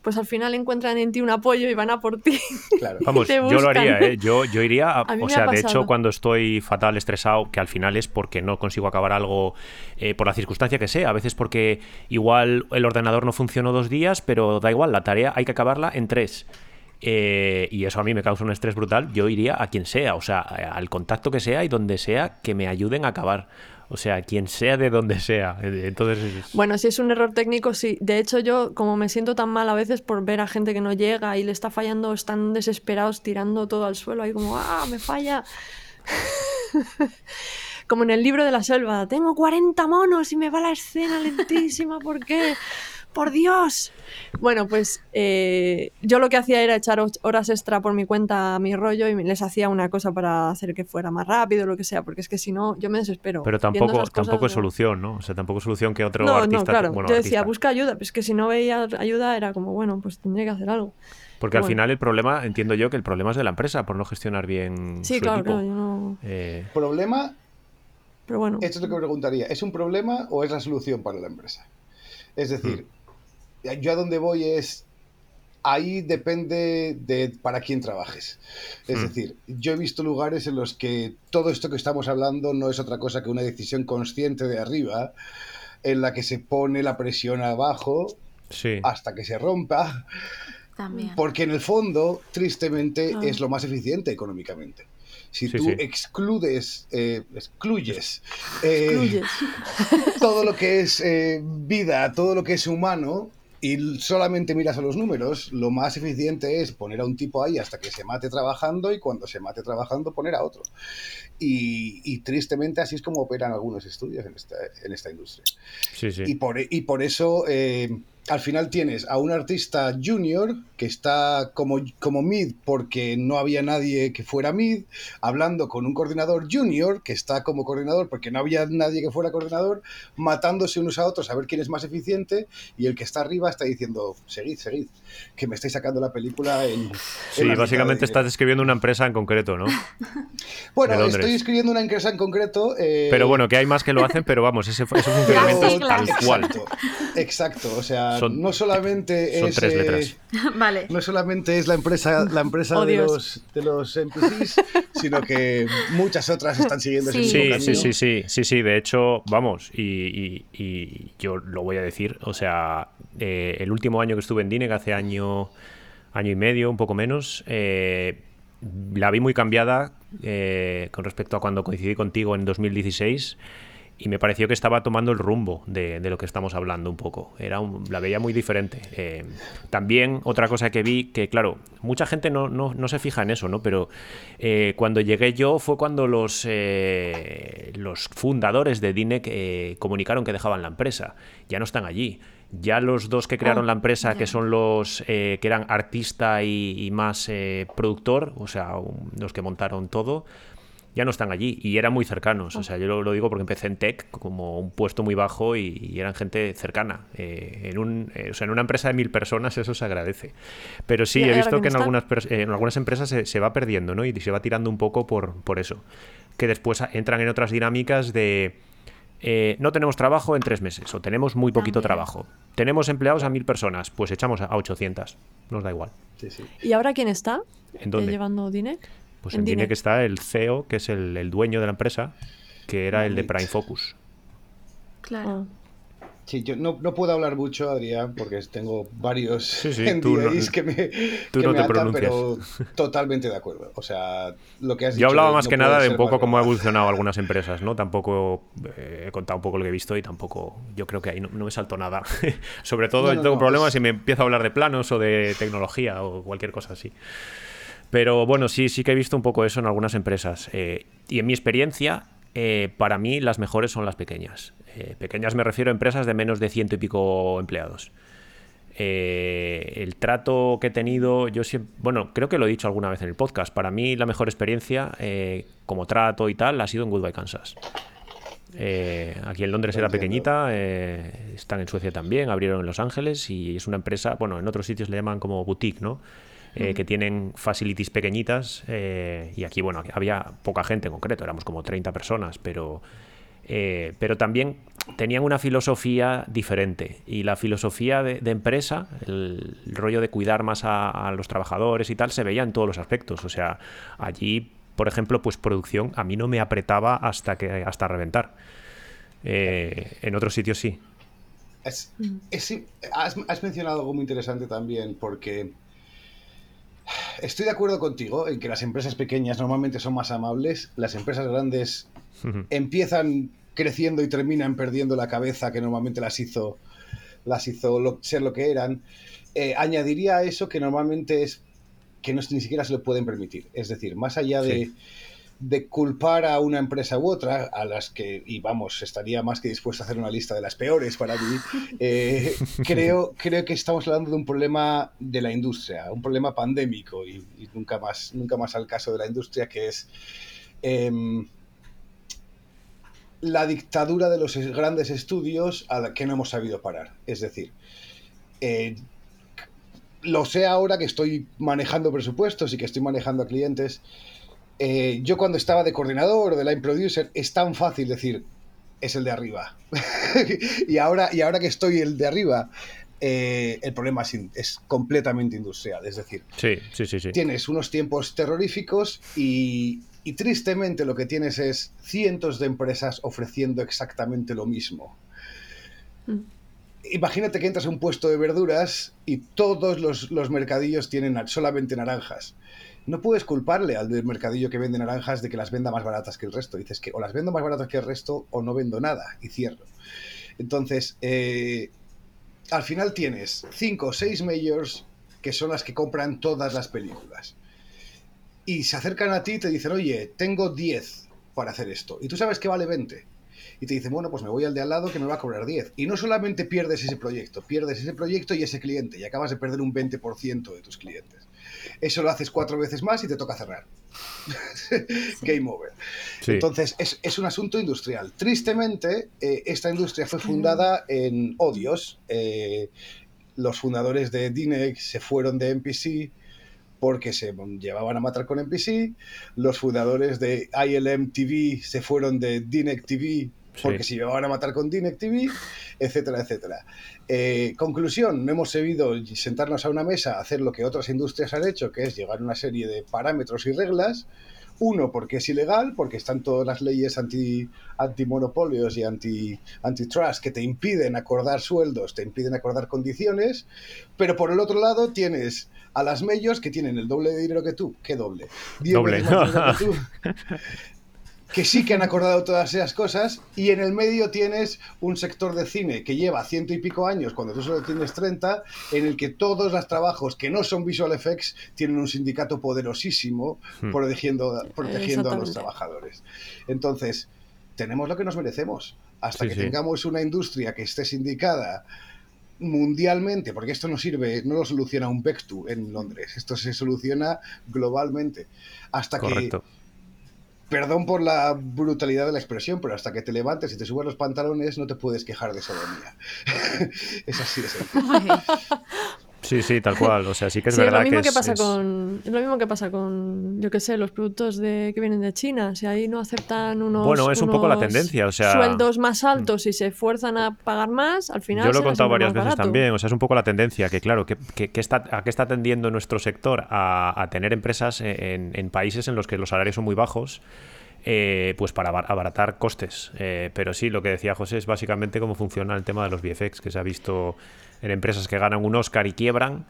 Pues al final encuentran en ti un apoyo y van a por ti. Claro. Vamos, yo lo haría, ¿eh? yo, yo iría, o sea, de hecho cuando estoy fatal, estresado, que al final es porque no consigo acabar algo eh, por la circunstancia que sea, a veces porque igual el ordenador no funcionó dos días, pero da igual, la tarea hay que acabarla en tres. Eh, y eso a mí me causa un estrés brutal, yo iría a quien sea, o sea, al contacto que sea y donde sea, que me ayuden a acabar. O sea, quien sea de donde sea. Entonces. Bueno, si es un error técnico, sí. De hecho, yo, como me siento tan mal a veces por ver a gente que no llega y le está fallando, están desesperados tirando todo al suelo, ahí como, ¡ah, me falla! como en el libro de la selva, tengo 40 monos y me va la escena lentísima, ¿por qué? Por Dios. Bueno, pues eh, yo lo que hacía era echar horas extra por mi cuenta a mi rollo y les hacía una cosa para hacer que fuera más rápido, lo que sea, porque es que si no, yo me desespero. Pero tampoco, tampoco es solución, ¿no? O sea, tampoco es solución que otro no, artista... No, claro, yo decía, busca ayuda, pues que si no veía ayuda era como, bueno, pues tendría que hacer algo. Porque al final el problema, entiendo yo que el problema es de la empresa por no gestionar bien sí, su claro, equipo. claro, yo no... Eh... Problema. Pero bueno. Esto es lo que me preguntaría. ¿Es un problema o es la solución para la empresa? Es decir. Yo a donde voy es. Ahí depende de para quién trabajes. Es hmm. decir, yo he visto lugares en los que todo esto que estamos hablando no es otra cosa que una decisión consciente de arriba, en la que se pone la presión abajo hasta que se rompa porque en el fondo, tristemente, ah. es lo más eficiente económicamente. Si tú excludes, eh, excluyes, eh, todo lo que es eh, vida, todo lo que es humano, y solamente miras a los números, lo más eficiente es poner a un tipo ahí hasta que se mate trabajando y cuando se mate trabajando poner a otro. Y, tristemente así es como operan algunos estudios en esta, en esta industria. Y, por, y por eso al final tienes a un artista junior que está como, como mid porque no había nadie que fuera mid, hablando con un coordinador junior que está como coordinador porque no había nadie que fuera coordinador, matándose unos a otros a ver quién es más eficiente y el que está arriba está diciendo, seguid, seguid, que me estáis sacando la película en... Sí, básicamente estás describiendo una empresa en concreto, ¿no? bueno, estoy escribiendo una empresa en concreto... Eh, pero bueno, que hay más que lo hacen, pero vamos, ese, ese funcionamiento es tal cual. Exacto, o sea no solamente es. Tres letras. vale. No solamente es la empresa, la empresa oh, de, los, de los NPCs, sino que muchas otras están siguiendo sí. ese mismo sí, sí, sí, sí, sí, De hecho, vamos, y, yo lo voy a decir. O sea, eh, el último año que estuve en DINEC, hace año, año y medio, un poco menos, eh, la vi muy cambiada eh, con respecto a cuando coincidí contigo en 2016 y me pareció que estaba tomando el rumbo de, lo que estamos hablando un poco. Era la veía muy diferente. Eh, también otra cosa que vi, que claro, mucha gente no, no, se fija en eso, ¿no? Pero eh, cuando llegué yo fue cuando los, eh, los fundadores de DINEC comunicaron que dejaban la empresa. Ya no están allí. Ya los dos que crearon oh, la empresa, que son los que eran artista y, y más productor, o sea, los que montaron todo, ya no están allí y eran muy cercanos. O sea, yo lo, digo porque empecé en tech como un puesto muy bajo y, eran gente cercana. Eh, en, un, eh, o sea, en una empresa de mil personas eso se agradece. Pero sí, he visto que en algunas, en algunas empresas se, va perdiendo ¿no? y se va tirando un poco por, por eso. Que después entran en otras dinámicas de... Eh, no tenemos trabajo en tres meses o tenemos muy poquito trabajo. Tenemos empleados a mil personas, pues echamos a 800. Nos da igual. ¿Y ahora quién está ¿En dónde? llevando DINEC? Pues en, en que está el CEO, que es el, dueño de la empresa, que era el de Prime Focus. Claro. Sí, yo no, puedo hablar mucho, Adrián, porque tengo varios sí, sí, tú que me, tú no te pronuncias. pero totalmente de acuerdo. O sea, lo que has Yo hablaba más que nada de un poco cómo ha evolucionado algunas empresas, ¿no? Tampoco eh, he contado un poco lo que he visto y tampoco yo creo que ahí no, me salto nada. Sobre todo tengo problemas si me empiezo a hablar de planos o de tecnología o cualquier cosa así. Pero bueno, sí, sí que he visto un poco eso en algunas empresas. Eh, y en mi experiencia, eh, para mí las mejores son las pequeñas. Eh, pequeñas me refiero a empresas de menos de ciento y pico empleados. el trato que he tenido, yo siempre, bueno, creo que lo he dicho alguna vez en el podcast, para mí la mejor experiencia como trato y tal ha sido en Goodbye Kansas. aquí en Londres era pequeñita, están en Suecia también, abrieron en Los Ángeles y es una empresa, bueno, en otros sitios le llaman como boutique, ¿no? Eh, que tienen facilities pequeñitas. Eh, y aquí, bueno, había poca gente en concreto, éramos como 30 personas, pero, eh, pero también tenían una filosofía diferente. Y la filosofía de, empresa, el, rollo de cuidar más a, los trabajadores y tal, se veía en todos los aspectos. O sea, allí, por ejemplo, pues producción a mí no me apretaba hasta, que, hasta reventar. en otros sitios sí. has mencionado algo muy interesante también, porque Estoy de acuerdo contigo en que las empresas pequeñas normalmente son más amables, las empresas grandes empiezan creciendo y terminan perdiendo la cabeza que normalmente las hizo, las hizo ser lo que eran. Eh, añadiría a eso que normalmente es que no, ni siquiera se lo pueden permitir. Es decir, más allá de de culpar a una empresa u otra, a las que, y vamos, estaría más que dispuesto a hacer una lista de las peores para mí, eh, creo, creo que estamos hablando de un problema de la industria, un problema pandémico y, nunca, más, nunca más al caso de la industria, que es em, la dictadura de los grandes estudios a la que no hemos sabido parar. Es decir, eh, lo sé ahora que estoy manejando presupuestos y que estoy manejando a clientes. Eh, yo cuando estaba de coordinador o de line producer es tan fácil decir es el de arriba y ahora y ahora que estoy el de arriba eh, el problema es, completamente industrial. Es decir sí, sí, sí, tienes unos tiempos terroríficos y, y tristemente lo que tienes es cientos de empresas ofreciendo exactamente lo mismo. Mm. Imagínate que entras a un puesto de verduras y todos los, los mercadillos tienen solamente naranjas no puedes culparle al del mercadillo que vende naranjas de que las venda más baratas que el resto. Dices que o las vendo más baratas que el resto o no vendo nada y cierro. Entonces, eh, al final tienes cinco o seis majors que son las que compran todas las películas. Y se acercan a ti y te dicen, oye, tengo 10 para hacer esto. Y tú sabes que vale 20. Y te dicen, bueno, pues me voy al de al lado que me va a cobrar 10. Y no solamente pierdes ese proyecto, pierdes ese proyecto y ese cliente. Y acabas de perder un 20% de tus clientes. Eso lo haces cuatro veces más y te toca cerrar. Game over. Entonces, es, un asunto industrial. Tristemente, eh, esta industria fue fundada en odios. Eh, los fundadores de Dinec se fueron de NPC porque se llevaban a matar con NPC. Los fundadores de ILM TV se fueron de Dinec TV porque se llevaban a matar con Dinec TV, etcétera, etcétera. Eh, conclusión, no hemos sabido sentarnos a una mesa a hacer lo que otras industrias han hecho, que es llevar una serie de parámetros y reglas. Uno, porque es ilegal, porque están todas las leyes anti, antimonopolios y anti, antitrust que te impiden acordar sueldos, te impiden acordar condiciones. Pero por el otro lado tienes a las medios que tienen el doble de dinero que tú. ¿Qué doble? doble. que sí que han acordado todas esas cosas, y en el medio tienes un sector de cine que lleva ciento y pico años, cuando tú solo tienes 30, en el que todos los trabajos que no son visual effects tienen un sindicato poderosísimo hmm. protegiendo, protegiendo a los trabajadores. Entonces, tenemos lo que nos merecemos. Hasta que tengamos una industria que esté sindicada mundialmente, porque esto no sirve, no lo soluciona un Vectu en Londres, esto se soluciona globalmente. Hasta Correcto. que Perdón por la brutalidad de la expresión, pero hasta que te levantes y te subas los pantalones no te puedes quejar de sodomía. es así de sencillo. Sí, sí, tal cual. O sea, sí que es verdad lo mismo que, pasa con es lo mismo que pasa con yo qué sé, los productos de que vienen de China, si ahí no aceptan unos Bueno, es un poco la tendencia, o sea, sueldos más altos y se esfuerzan a pagar más, al final Yo lo he contado varias veces también, o sea, es un poco la tendencia que claro, que, está a qué está tendiendo nuestro sector a, tener empresas en, países en los que los salarios son muy bajos. Eh, pues para abaratar costes. Eh, pero sí, lo que decía José es básicamente cómo funciona el tema de los VFX, que se ha visto en empresas que ganan un Oscar y quiebran,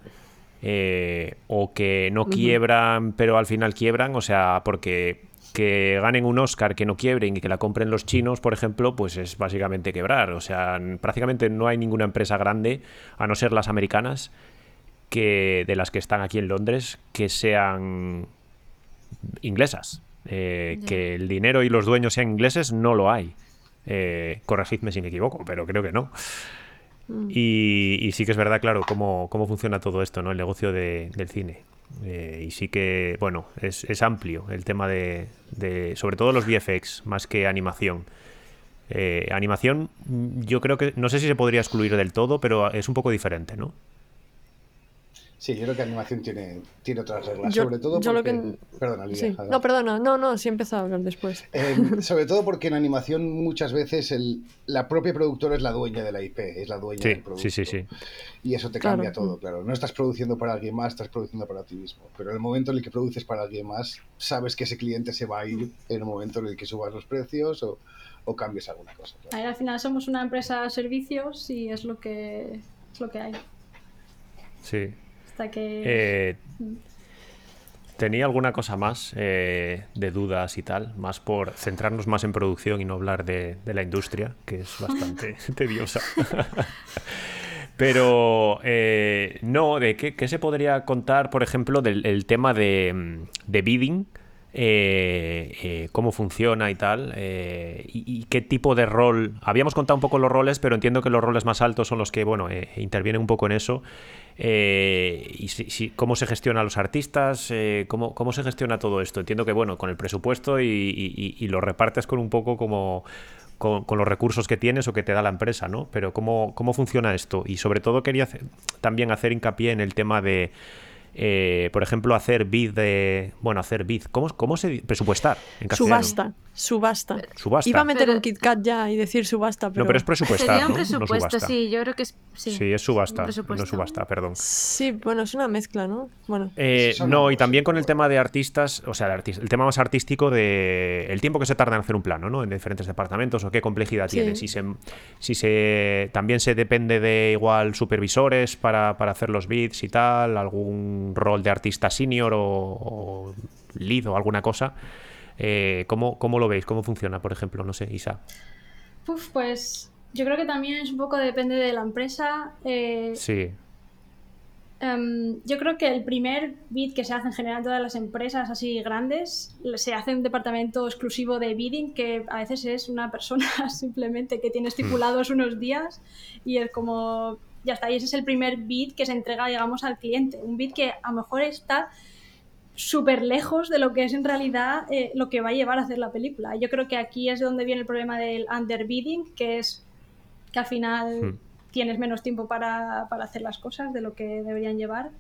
eh, o que no quiebran pero al final quiebran, o sea, porque que ganen un Oscar, que no quiebren y que la compren los chinos, por ejemplo, pues es básicamente quebrar. O sea, prácticamente no hay ninguna empresa grande, a no ser las americanas, que de las que están aquí en Londres, que sean inglesas. Eh, que el dinero y los dueños sean ingleses, no lo hay. Eh, corregidme si me equivoco, pero creo que no. Mm. Y, sí que es verdad, claro, cómo, cómo funciona todo esto, ¿no? El negocio del cine. Eh, y sí que, bueno, es, amplio el tema de, sobre todo los VFX, más que animación. Eh, animación, yo creo que, no sé si se podría excluir del todo, pero es un poco diferente, ¿no? Sí, yo creo que animación tiene, tiene otras reglas, sobre todo porque... Perdona, Lidia, No, perdona, no, no, sí he empezado a hablar después. Em, sobre todo porque en animación muchas veces el, la propia productora es la dueña de la IP, es la dueña del producto. Sí, sí, sí. Y eso te cambia todo, claro. No estás produciendo para alguien más, estás produciendo para ti mismo. Pero en el momento en el que produces para alguien más, sabes que ese cliente se va a ir en el momento en el que subas los precios o, o cambies alguna cosa. al final somos una empresa de servicios y es lo que, es lo que hay. Sí, que... Eh, tenía alguna cosa más eh, de dudas y tal, más por centrarnos más en producción y no hablar de, la industria, que es bastante tediosa. Pero eh, no, ¿de qué, se podría contar, por ejemplo, del tema de, de bidding? cómo funciona y tal, y, qué tipo de rol. Habíamos contado un poco los roles, pero entiendo que los roles más altos son los que, bueno, intervienen un poco en eso. Eh, y si, cómo se gestiona a los artistas, eh, cómo, cómo, se gestiona todo esto. Entiendo que, bueno, con el presupuesto y, lo repartes con un poco como, con, los recursos que tienes o que te da la empresa, ¿no? Pero ¿cómo, cómo funciona esto? Y sobre todo quería también hacer hincapié en el tema de eh, por ejemplo, hacer bid de. Bueno, hacer bid. ¿Cómo, cómo se presupuestar en castellano? Subasta. Subasta. subasta. Iba a meter un KitKat ya y decir subasta, pero. No, pero es presupuestar. Sería un presupuesto, sí, yo creo que es. Sí, es subasta. No subasta, perdón. Sí, bueno, es una mezcla, ¿no? Bueno. Eh, no, y también con el tema de artistas, o sea, el, tema más artístico de el tiempo que se tarda en hacer un plano, ¿no? En diferentes departamentos o qué complejidad tiene. Si se, si se. También se depende de igual supervisores para, para hacer los bits y tal, algún rol de artista senior o, lead o alguna cosa. Eh, ¿cómo, lo veis? ¿Cómo funciona, por ejemplo? No sé, Isa. pues yo creo que también es un poco depende de la empresa. Eh, sí. Em, yo creo que el primer bid que se hace en general en todas las empresas así grandes se hace un departamento exclusivo de bidding que a veces es una persona simplemente que tiene estipulados unos días y es como ya está. Y ese es el primer bit que se entrega, digamos, al cliente. Un bit que a lo mejor está súper lejos de lo que es en realidad eh, lo que va a llevar a hacer la película. Yo creo que aquí es donde viene el problema del underbidding, que es que al final hmm. tienes menos tiempo para, hacer las cosas de lo que deberían llevar.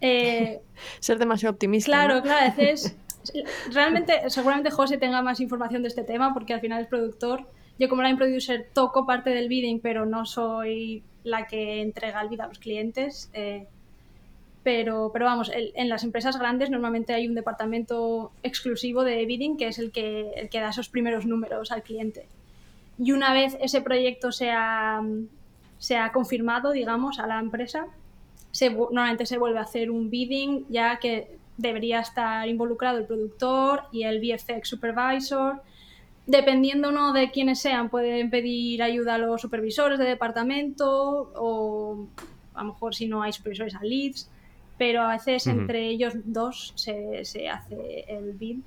Eh, Ser demasiado optimista. Claro, claro, a veces... Realmente, seguramente José tenga más información de este tema porque al final es productor yo como line producer toco parte del bidding, pero no soy la que entrega el bid a los clientes. Eh, pero, pero vamos, en las empresas grandes normalmente hay un departamento exclusivo de bidding que es el que, el que da esos primeros números al cliente. Y una vez ese proyecto se ha, se ha confirmado, digamos, a la empresa, se, normalmente se vuelve a hacer un bidding ya que debería estar involucrado el productor y el VFX supervisor dependiendo ¿no? de quiénes sean, pueden pedir ayuda a los supervisores de departamento o a lo mejor si no hay supervisores a leads, pero a veces entre ellos dos se, se, hace el bid.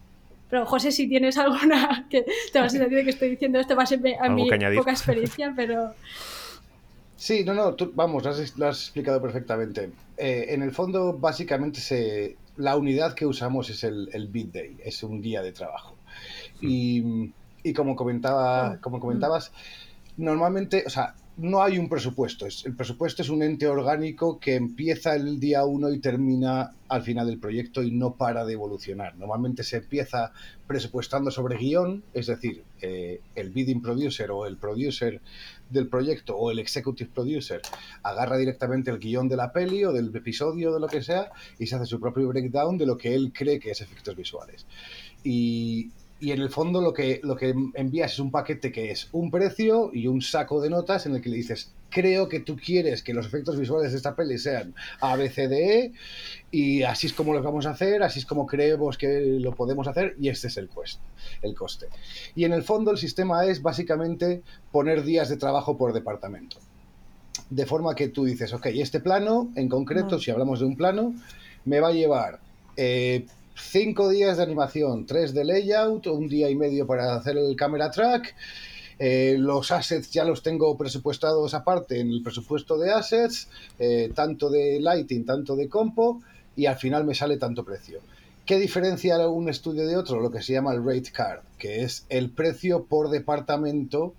Pero José, si tienes alguna que te vas a decir que estoy diciendo esto, va a ser a mí poca experiencia, pero... Sí, no, no, vamos, lo has, explicado perfectamente. Eh, en el fondo, básicamente, se, la unidad que usamos es el, el bid day, es un día de trabajo. Y y como, comentaba, ah, como comentabas, normalmente, o sea, no hay un presupuesto. el presupuesto es un ente orgánico que empieza el día uno y termina al final del proyecto y no para de evolucionar. Normalmente se empieza presupuestando sobre guion, es decir, eh, el bidding producer o el producer del proyecto o el executive producer agarra directamente el guion de la peli o del episodio de lo que sea y se hace su propio breakdown de lo que él cree que es efectos visuales. Y y en el fondo lo que, lo que envías es un paquete que es un precio y un saco de notas en el que le dices, creo que tú quieres que los efectos visuales de esta peli sean A, B, C, D, E, y así es como lo vamos a hacer, así es como creemos que lo podemos hacer, y este es el, coste, el coste. Y en el fondo el sistema es básicamente poner días de trabajo por departamento. De forma que tú dices, ok, este plano en concreto, si hablamos de un plano, me va a llevar eh, cinco días de animación, tres de layout, un día y medio para hacer el camera track. Eh, los assets ya los tengo presupuestados aparte en el presupuesto de assets, eh, tanto de lighting, tanto de compo, y al final me sale tanto precio. ¿Qué diferencia un estudio de otro? Lo que se llama el rate card, que es el precio por departamento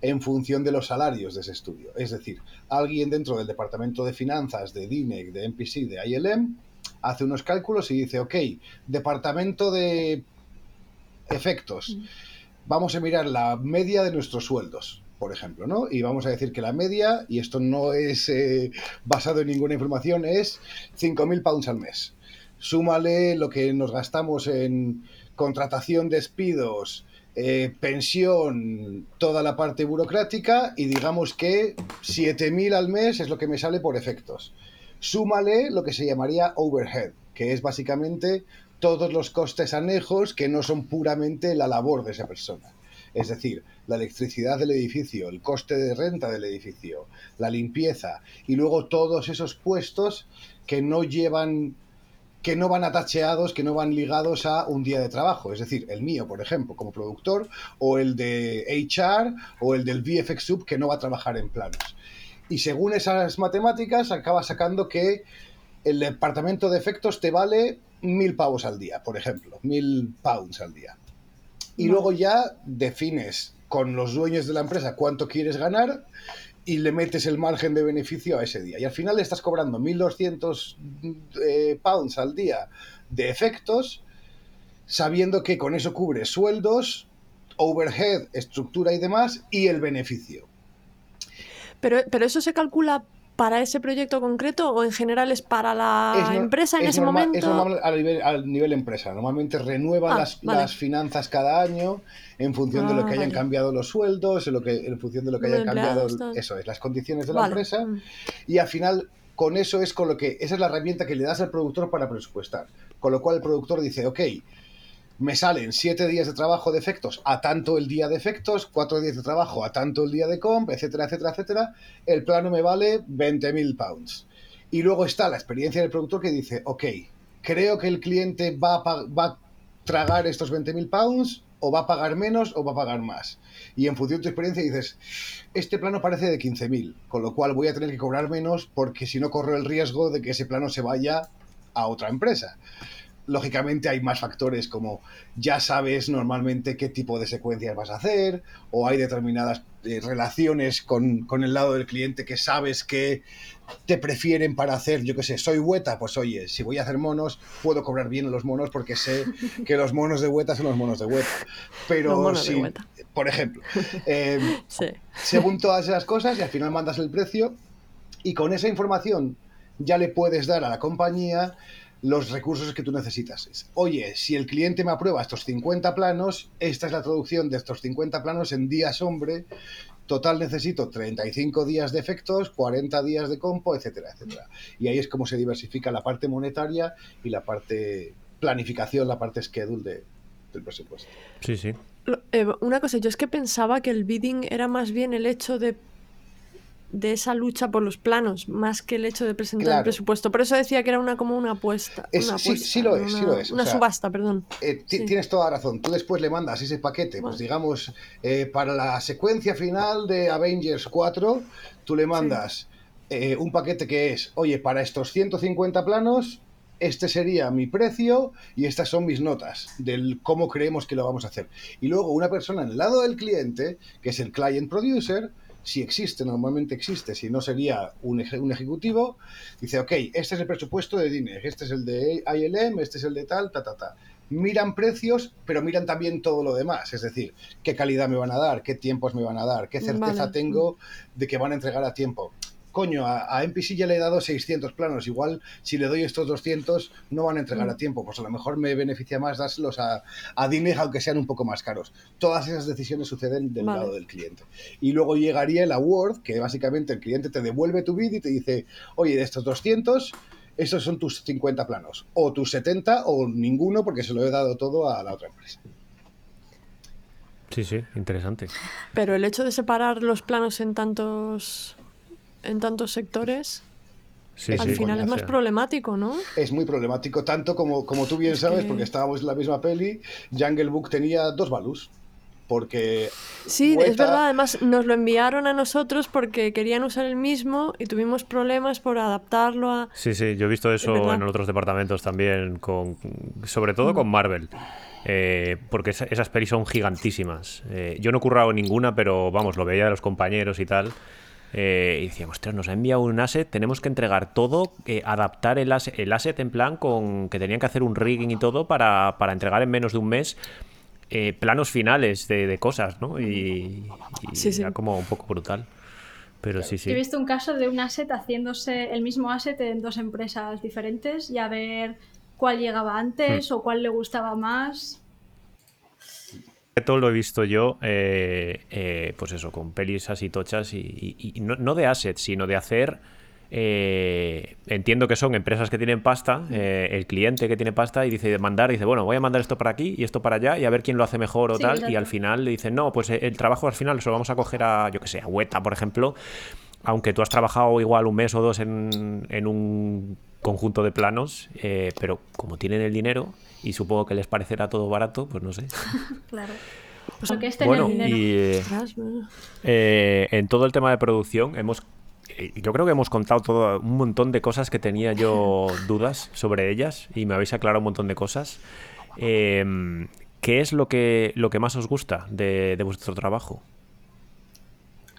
en función de los salarios de ese estudio. Es decir, alguien dentro del departamento de finanzas, de DINEC, de MPC, de ILM, hace unos cálculos y dice, ok, departamento de efectos, vamos a mirar la media de nuestros sueldos, por ejemplo, ¿no? Y vamos a decir que la media, y esto no es eh, basado en ninguna información, es 5.000 pounds al mes. Súmale lo que nos gastamos en contratación, despidos, eh, pensión, toda la parte burocrática y digamos que 7.000 al mes es lo que me sale por efectos. Súmale lo que se llamaría overhead, que es básicamente todos los costes anejos que no son puramente la labor de esa persona. Es decir, la electricidad del edificio, el coste de renta del edificio, la limpieza y luego todos esos puestos que no llevan que no van atacheados, que no van ligados a un día de trabajo. Es decir, el mío, por ejemplo, como productor, o el de HR, o el del VFX Sub, que no va a trabajar en planos y según esas matemáticas acaba sacando que el departamento de efectos te vale mil pavos al día, por ejemplo, mil pounds al día. y luego ya defines con los dueños de la empresa cuánto quieres ganar y le metes el margen de beneficio a ese día. Y al final le estás cobrando 1.200 eh, pounds al día de efectos, sabiendo que con eso cubre sueldos, overhead, estructura y demás, y el beneficio. Pero, pero eso se calcula para ese proyecto concreto o en general es para la empresa en ese momento? Es normal al nivel, empresa. Normalmente renuevan ah, las, finanzas cada año en función de lo que ah, hayan cambiado los sueldos, en, lo que, en función de lo que hayan cambiado eso es, las condiciones de la empresa. Mm. Y al final, con eso es con lo que, esa es la herramienta que le das al productor para presupuestar. Con lo cual el productor dice, ok, me salen siete días de trabajo de efectos a tanto el día de efectos, cuatro días de trabajo a tanto el día de comp, etcétera, etcétera, etcétera, el plano me vale 20.000 pounds. Y luego está la experiencia del productor que dice, ok, creo que el cliente va a, va a tragar estos 20.000 pounds o va a pagar menos o va a pagar más. Y en función de tu experiencia dices, este plano parece de 15.000, con lo cual voy a tener que cobrar menos porque si no corro el riesgo de que ese plano se vaya a otra empresa lógicamente hay más factores como ya sabes normalmente qué tipo de secuencias vas a hacer o hay determinadas eh, relaciones con, el lado del cliente que sabes que te prefieren para hacer, yo qué sé, soy hueta, pues oye, si voy a hacer monos, puedo cobrar bien los monos porque sé que los monos de hueta son los monos de hueta. Pero si, por ejemplo, eh, según todas esas cosas y al final mandas el precio y con esa información ya le puedes dar a la compañía los recursos que tú necesitas. Oye, si el cliente me aprueba estos 50 planos, esta es la traducción de estos 50 planos en días hombre. Total necesito 35 días de efectos, 40 días de compo, etcétera, etcétera. Y ahí es como se diversifica la parte monetaria y la parte planificación, la parte schedule del presupuesto. Sí, sí. Eh, una cosa, yo es que pensaba que el bidding era más bien el hecho de de esa lucha por los planos, más que el hecho de presentar el presupuesto. Por eso decía que era una como una apuesta. sí, lo es, sí lo es. Una subasta, perdón. Eh, tienes toda la razón. Tú después le mandas ese paquete, pues digamos, eh, para la secuencia final de Avengers 4, tú le mandas eh, un paquete que es, oye, para estos 150 planos, este sería mi precio y estas son mis notas del cómo creemos que lo vamos a hacer. Y luego una persona en el lado del cliente, que es el client producer, si existe, normalmente existe, si no sería un, un ejecutivo, dice, ok, este es el presupuesto de DINE, este es el de ILM, este es el de tal, ta, ta, ta. Miran precios, pero miran también todo lo demás, es decir, qué calidad me van a dar, qué tiempos me van a dar, qué certeza tengo de que van a entregar a tiempo coño, a, a, NPC ya le he dado 600 planos, igual si le doy estos 200 no van a entregar a mm. tiempo, pues a lo mejor me beneficia más dárselos a, a aunque sean un poco más caros. Todas esas decisiones suceden del lado del cliente. Y luego llegaría el award, que básicamente el cliente te devuelve tu bid y te dice, oye, de estos 200 esos son tus 50 planos, o tus 70 o ninguno porque se lo he dado todo a la otra empresa. Sí, sí, interesante. Pero el hecho de separar los planos en tantos en tantos sectores, al final es más problemático, ¿no? Es muy problemático, tanto como, como tú bien sabes, porque estábamos en la misma peli, Jungle Book tenía dos balus. Porque. Sí, es verdad, además nos lo enviaron a nosotros porque querían usar el mismo y tuvimos problemas por adaptarlo a. Sí, sí, yo he visto eso en otros departamentos también, con sobre todo con Marvel. Eh, porque esas pelis son gigantísimas. Eh, yo no he currado ninguna, pero vamos, lo veía de los compañeros y tal. Eh, y decíamos, ostras, nos ha enviado un asset, tenemos que entregar todo, eh, adaptar el asset, el asset en plan con que tenían que hacer un rigging y todo para, entregar en menos de un mes eh, planos finales de, cosas, ¿no? Y, era como un poco brutal. Pero sí, sí. he visto un caso de un asset haciéndose el mismo asset en dos empresas diferentes y a ver cuál llegaba antes hmm. o cuál le gustaba más. Todo lo he visto yo, eh, eh, pues eso, con pelis así tochas y, no, de assets, sino de hacer. Eh, entiendo que son empresas que tienen pasta, el cliente que tiene pasta y dice de mandar, dice, bueno, voy a mandar esto para aquí y esto para allá y a ver quién lo hace mejor o tal. Y al final le dicen, no, pues el trabajo al final se lo vamos a coger a, yo que sé, a Hueta, por ejemplo. Aunque tú has trabajado igual un mes o dos en, en un conjunto de planos, pero como tienen el dinero, y supongo que les parecerá todo barato, pues no sé. claro. Pues lo que es tener dinero. Y, eh, en todo el tema de producción hemos eh, yo creo que hemos contado todo un montón de cosas que tenía yo dudas sobre ellas y me habéis aclarado un montón de cosas. Em, ¿qué es lo que, lo que más os gusta de, vuestro trabajo?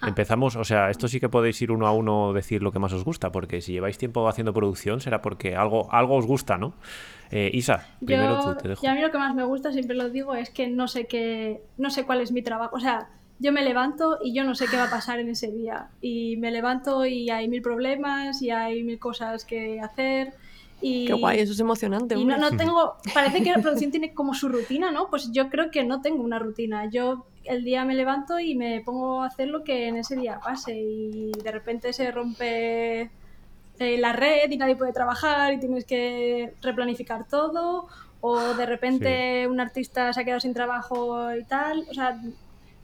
Ah. Empezamos, o sea, esto sí que podéis ir uno a uno decir lo que más os gusta, porque si lleváis tiempo haciendo producción será porque algo, algo os gusta, ¿no? Eh, Isa, primero tú, te dejo. Y a mí lo que más me gusta, siempre lo digo, es que no sé qué, no sé cuál es mi trabajo. O sea, yo me levanto y yo no sé qué va a pasar en ese día. Y me levanto y hay mil problemas y hay mil cosas que hacer. Y, Qué guay, eso es emocionante. Y no, no, tengo, parece que la producción tiene como su rutina, ¿no? Pues yo creo que no tengo una rutina. Yo el día me levanto y me pongo a hacer lo que en ese día pase y de repente se rompe eh, la red y nadie puede trabajar y tienes que replanificar todo o de repente un artista se ha quedado sin trabajo y tal. O sea,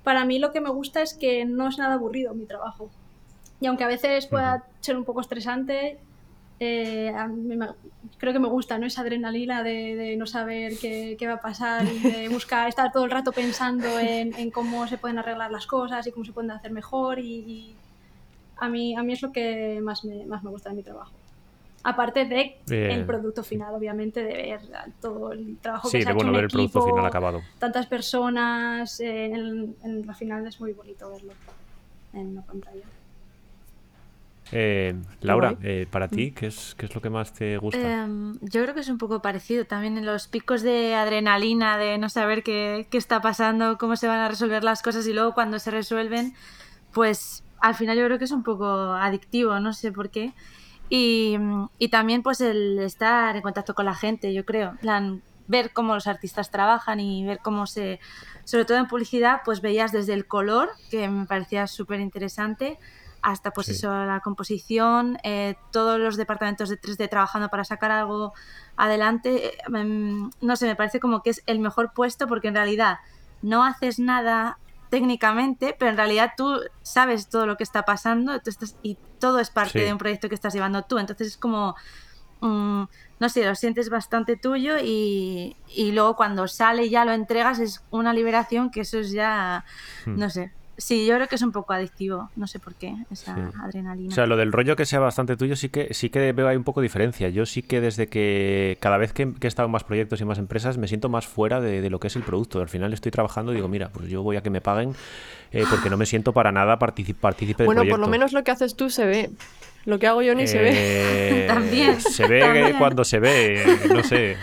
para mí lo que me gusta es que no es nada aburrido mi trabajo. Y aunque a veces pueda ser un poco estresante, eh, creo que me gusta ¿no? esa adrenalina de, no saber qué, va a pasar y de buscar, estar todo el rato pensando en, cómo se pueden arreglar las cosas y cómo se pueden hacer mejor. Y, a, mí, a mí es lo que más me, más me gusta de mi trabajo. Aparte de el producto final, obviamente, de ver todo el trabajo que se ha hecho en ver el producto final acabado. Tantas personas, eh, en, en final es muy bonito verlo en una pantalla. Eh, Laura, eh, para ti, ¿qué es, ¿qué es lo que más te gusta? Em, yo creo que es un poco parecido también en los picos de adrenalina, de no saber qué, qué, está pasando, cómo se van a resolver las cosas y luego cuando se resuelven, pues al final yo creo que es un poco adictivo, no sé por qué. Y, también pues el estar en contacto con la gente, yo creo. plan, ver cómo los artistas trabajan y ver cómo se... Sobre todo en publicidad, pues veías desde el color, que me parecía súper interesante, hasta pues eso, la composición, eh, todos los departamentos de 3D trabajando para sacar algo adelante. Em, no sé, me parece como que es el mejor puesto porque en realidad no haces nada técnicamente, pero en realidad tú sabes todo lo que está pasando y todo es parte de un proyecto que estás llevando tú. Entonces es como, mm, no sé, lo sientes bastante tuyo y, luego cuando sale y ya lo entregas es una liberación que eso es ya, hmm. no sé, Sí, yo creo que es un poco adictivo, no sé por qué, esa adrenalina. O sea, lo del rollo que sea bastante tuyo sí que sí que veo ahí un poco diferencia. Yo sí que desde que cada vez que, he estado en más proyectos y más empresas me siento más fuera de, lo que es el producto. Al final estoy trabajando y digo, mira, pues yo voy a que me paguen eh, porque no me siento para nada partícipe del bueno, proyecto. Bueno, por lo menos lo que haces tú se ve. Lo que hago yo ni se ve. Eh, También. Se ve cuando se ve, no sé.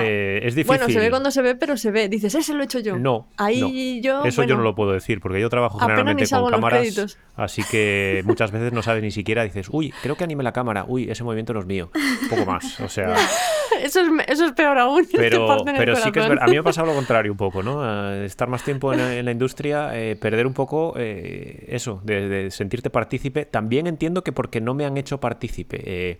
Eh, es difícil. Bueno, se ve cuando se ve, pero se ve. Dices, ese lo he hecho yo. No. Ahí yo. Eso yo no lo puedo decir, porque yo trabajo generalmente con cámaras. Así que muchas veces no sabes ni siquiera, dices, uy, creo que anime la cámara, uy, ese movimiento no es mío. Un poco más. O sea. eso, es, eso es peor aún. Pero, pero sí que es A mí me ha pasado lo contrario un poco, ¿no? estar más tiempo en, la industria, eh, perder un poco eh, eso, de, sentirte partícipe. También entiendo que porque no me han hecho partícipe.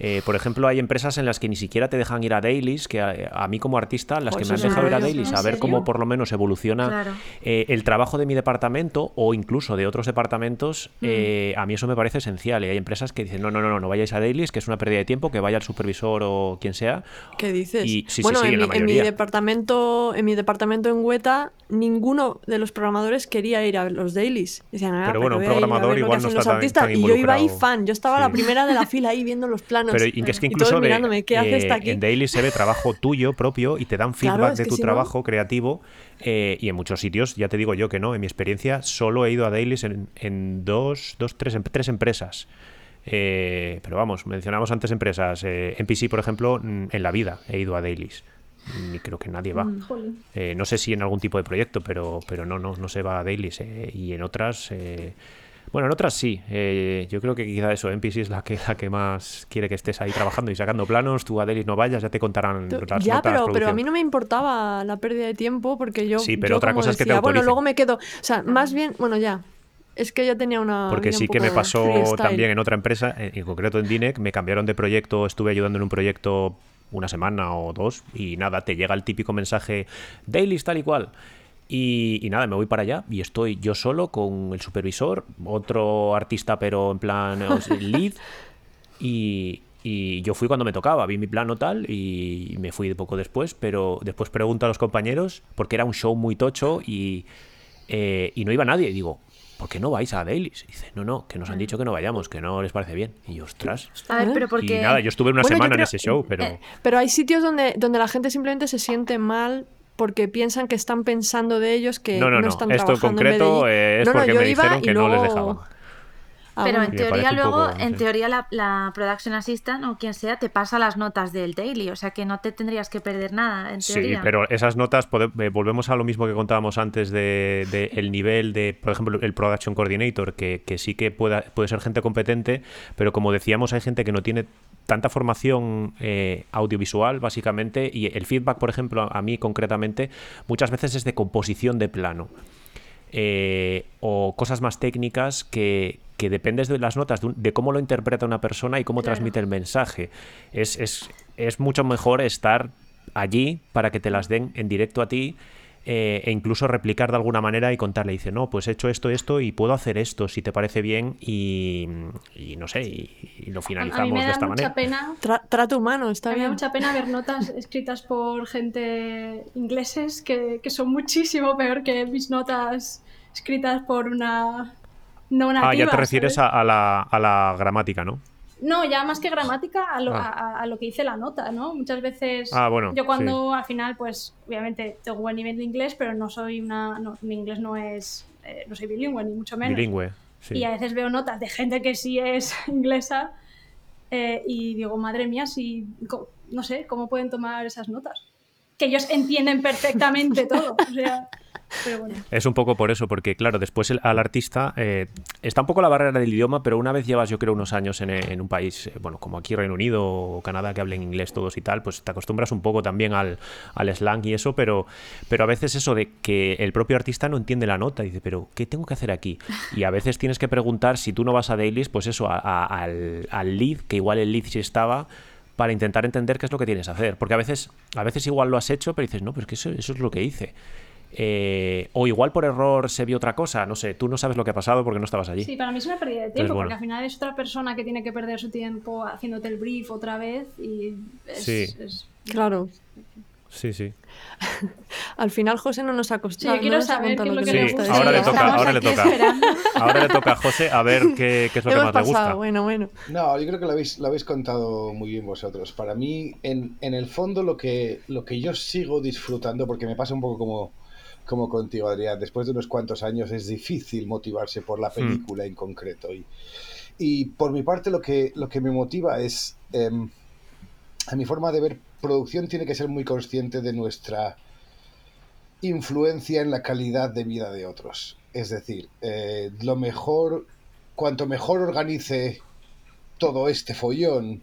Eh, por ejemplo, hay empresas en las que ni siquiera te dejan ir a dailies, que a, mí como artista, las que me han dejado ir a dailies, a ver cómo por lo menos evoluciona eh, el trabajo de mi departamento o incluso de otros departamentos, mm. eh, a mí eso me parece esencial. Y hay empresas que dicen, no, no, no, no vayáis a dailies, que es una pérdida de tiempo, que vaya el supervisor o quien sea. ¿Qué dices? bueno, en, mi, departamento, en mi departamento en Hueta, ninguno de los programadores quería ir a los dailies. Decían, ah, pero bueno, un programador igual no está tan, Y yo iba ahí fan, yo estaba la primera de la fila ahí viendo los planos. Pero es que incluso eh, en Daily se ve trabajo tuyo propio y te dan feedback de tu trabajo creativo. Eh, y en muchos sitios, ya te digo yo que no, en mi experiencia solo he ido a dailies en, dos, dos, tres, tres empresas. Eh, pero vamos, mencionamos antes empresas. en PC, por ejemplo, mm, en la vida he ido a dailies. Ni creo que nadie va. Mm, no sé si en algún tipo de proyecto, pero, pero no, no, no se va a dailies. y en otras bueno, en otras sí. Eh, yo creo que quizá eso, NPC es la que, la que más quiere que estés ahí trabajando y sacando planos. Tú, Adelis, no vayas, ya te contarán las Ya, pero, pero a mí no me importaba la pérdida de tiempo porque yo. Sí, pero otra cosa es que te Bueno, luego me quedo. O sea, más bien, bueno, ya. Es que ya tenía una. Porque sí que me pasó también en otra empresa, en concreto en Dinec, me cambiaron de proyecto, estuve ayudando en un proyecto una semana o dos y nada, te llega el típico mensaje, Dailies tal y cual. Y, nada, me voy para allá y estoy yo solo con el supervisor, otro artista pero en plan lead y, yo fui cuando me tocaba, vi mi plano tal y me fui poco después, pero después pregunto a los compañeros porque era un show muy tocho y, eh, y no iba nadie y digo, ¿por qué no vais a Dailies? Y dice, no, no, que nos han dicho que no vayamos, que no les parece bien. Y yo, ostras. A ver, pero porque... Y nada, yo estuve una semana en ese show, pero... Eh, pero hay sitios donde, donde la gente simplemente se siente mal porque piensan que están pensando de ellos que no, no, no, están Esto en trabajando concreto en es no, no, porque yo me iba dijeron y que no les dejaban. Ah, Pero en teoría luego, poco, en sí. teoría la, la production assistant o quien sea te pasa las notas del daily, o sea que no te tendrías que perder nada, en Sí, teoría. pero esas notas, pode- eh, volvemos a lo mismo que contábamos antes de, de el nivel de, por ejemplo, el Production Coordinator, que, que sí que pueda, puede ser gente competente, pero como decíamos, hay gente que no tiene tanta formación eh, audiovisual, básicamente, y el feedback, por ejemplo, a mí concretamente, muchas veces es de composición de plano. eh, o cosas más técnicas que, que dependes de las notas, de, un- de cómo lo interpreta una persona y cómo Claro. transmite el mensaje. Es, es, es mucho mejor estar allí para que te las den en directo a ti eh, e incluso replicar de alguna manera y contarle. Dice, no, pues he hecho esto, esto y puedo hacer esto si te parece bien y, y no sé, y, y lo A, a finalizamos mí me de da esta mucha manera. pena. Tra- trato humano, A está mí me da bien. mucha pena ver notas escritas por gente ingleses que, que son muchísimo peor que mis notas escritas por una no nativa. Ah, ya te refieres a, a la, a la gramática, ¿no? No, ya más que gramática, a lo, Ah. a, lo que dice la nota, ¿no? Muchas veces Ah, bueno, yo cuando al final, pues obviamente tengo buen nivel de inglés, pero no soy una... No, mi inglés no es... eh, no soy bilingüe, ni mucho menos. Bilingüe. sí. Y a veces veo notas de gente que sí es inglesa eh, y digo, madre mía, si, no sé, ¿cómo pueden tomar esas notas? Que ellos entienden perfectamente todo. Es un poco por eso, porque claro, después el- al artista eh, está un poco la barrera del idioma, pero una vez llevas, yo creo, unos años en, un país, eh, bueno, como aquí Reino Unido o Canadá, que hablen inglés todos y tal, pues te acostumbras un poco también al, al slang y eso, pero, pero a veces eso de que el propio artista no entiende la nota, dice, pero ¿qué tengo que hacer aquí? Y a veces tienes que preguntar, si tú no vas a dailies, pues eso, a- al, al lead, que igual el lead sí estaba para intentar entender qué es lo que tienes que hacer. Porque a veces, a veces igual lo has hecho, pero dices, no, pero es que eso, eso es lo que hice. Eh, o igual por error se vio otra cosa, no sé, tú no sabes lo que ha pasado porque no estabas allí. Sí, para mí es una pérdida de tiempo, bueno. porque al final es otra persona que tiene que perder su tiempo haciéndote el brief otra vez y es, Sí. es- Claro. Sí, sí. Al final José no nos ha costado. Sí, yo quiero no saber qué es lo que que le gusta ahora le Sí, toca, ahora le toca. esperando. Ahora le toca a José a ver qué, qué es lo que más le gusta. pasado, bueno, bueno. No, yo creo que lo habéis, lo habéis contado muy bien vosotros. Para mí, en, en el fondo, lo que, lo que yo sigo disfrutando, porque me pasa un poco como, como contigo, Adrián, después de unos cuantos años es difícil motivarse por la película en concreto. Y, y por mi parte, lo que, lo que me motiva es, em, a mi forma de ver producción, tiene que ser muy consciente de nuestra influencia en la calidad de vida de otros. Es decir, eh, lo mejor, cuanto mejor organice todo este follón,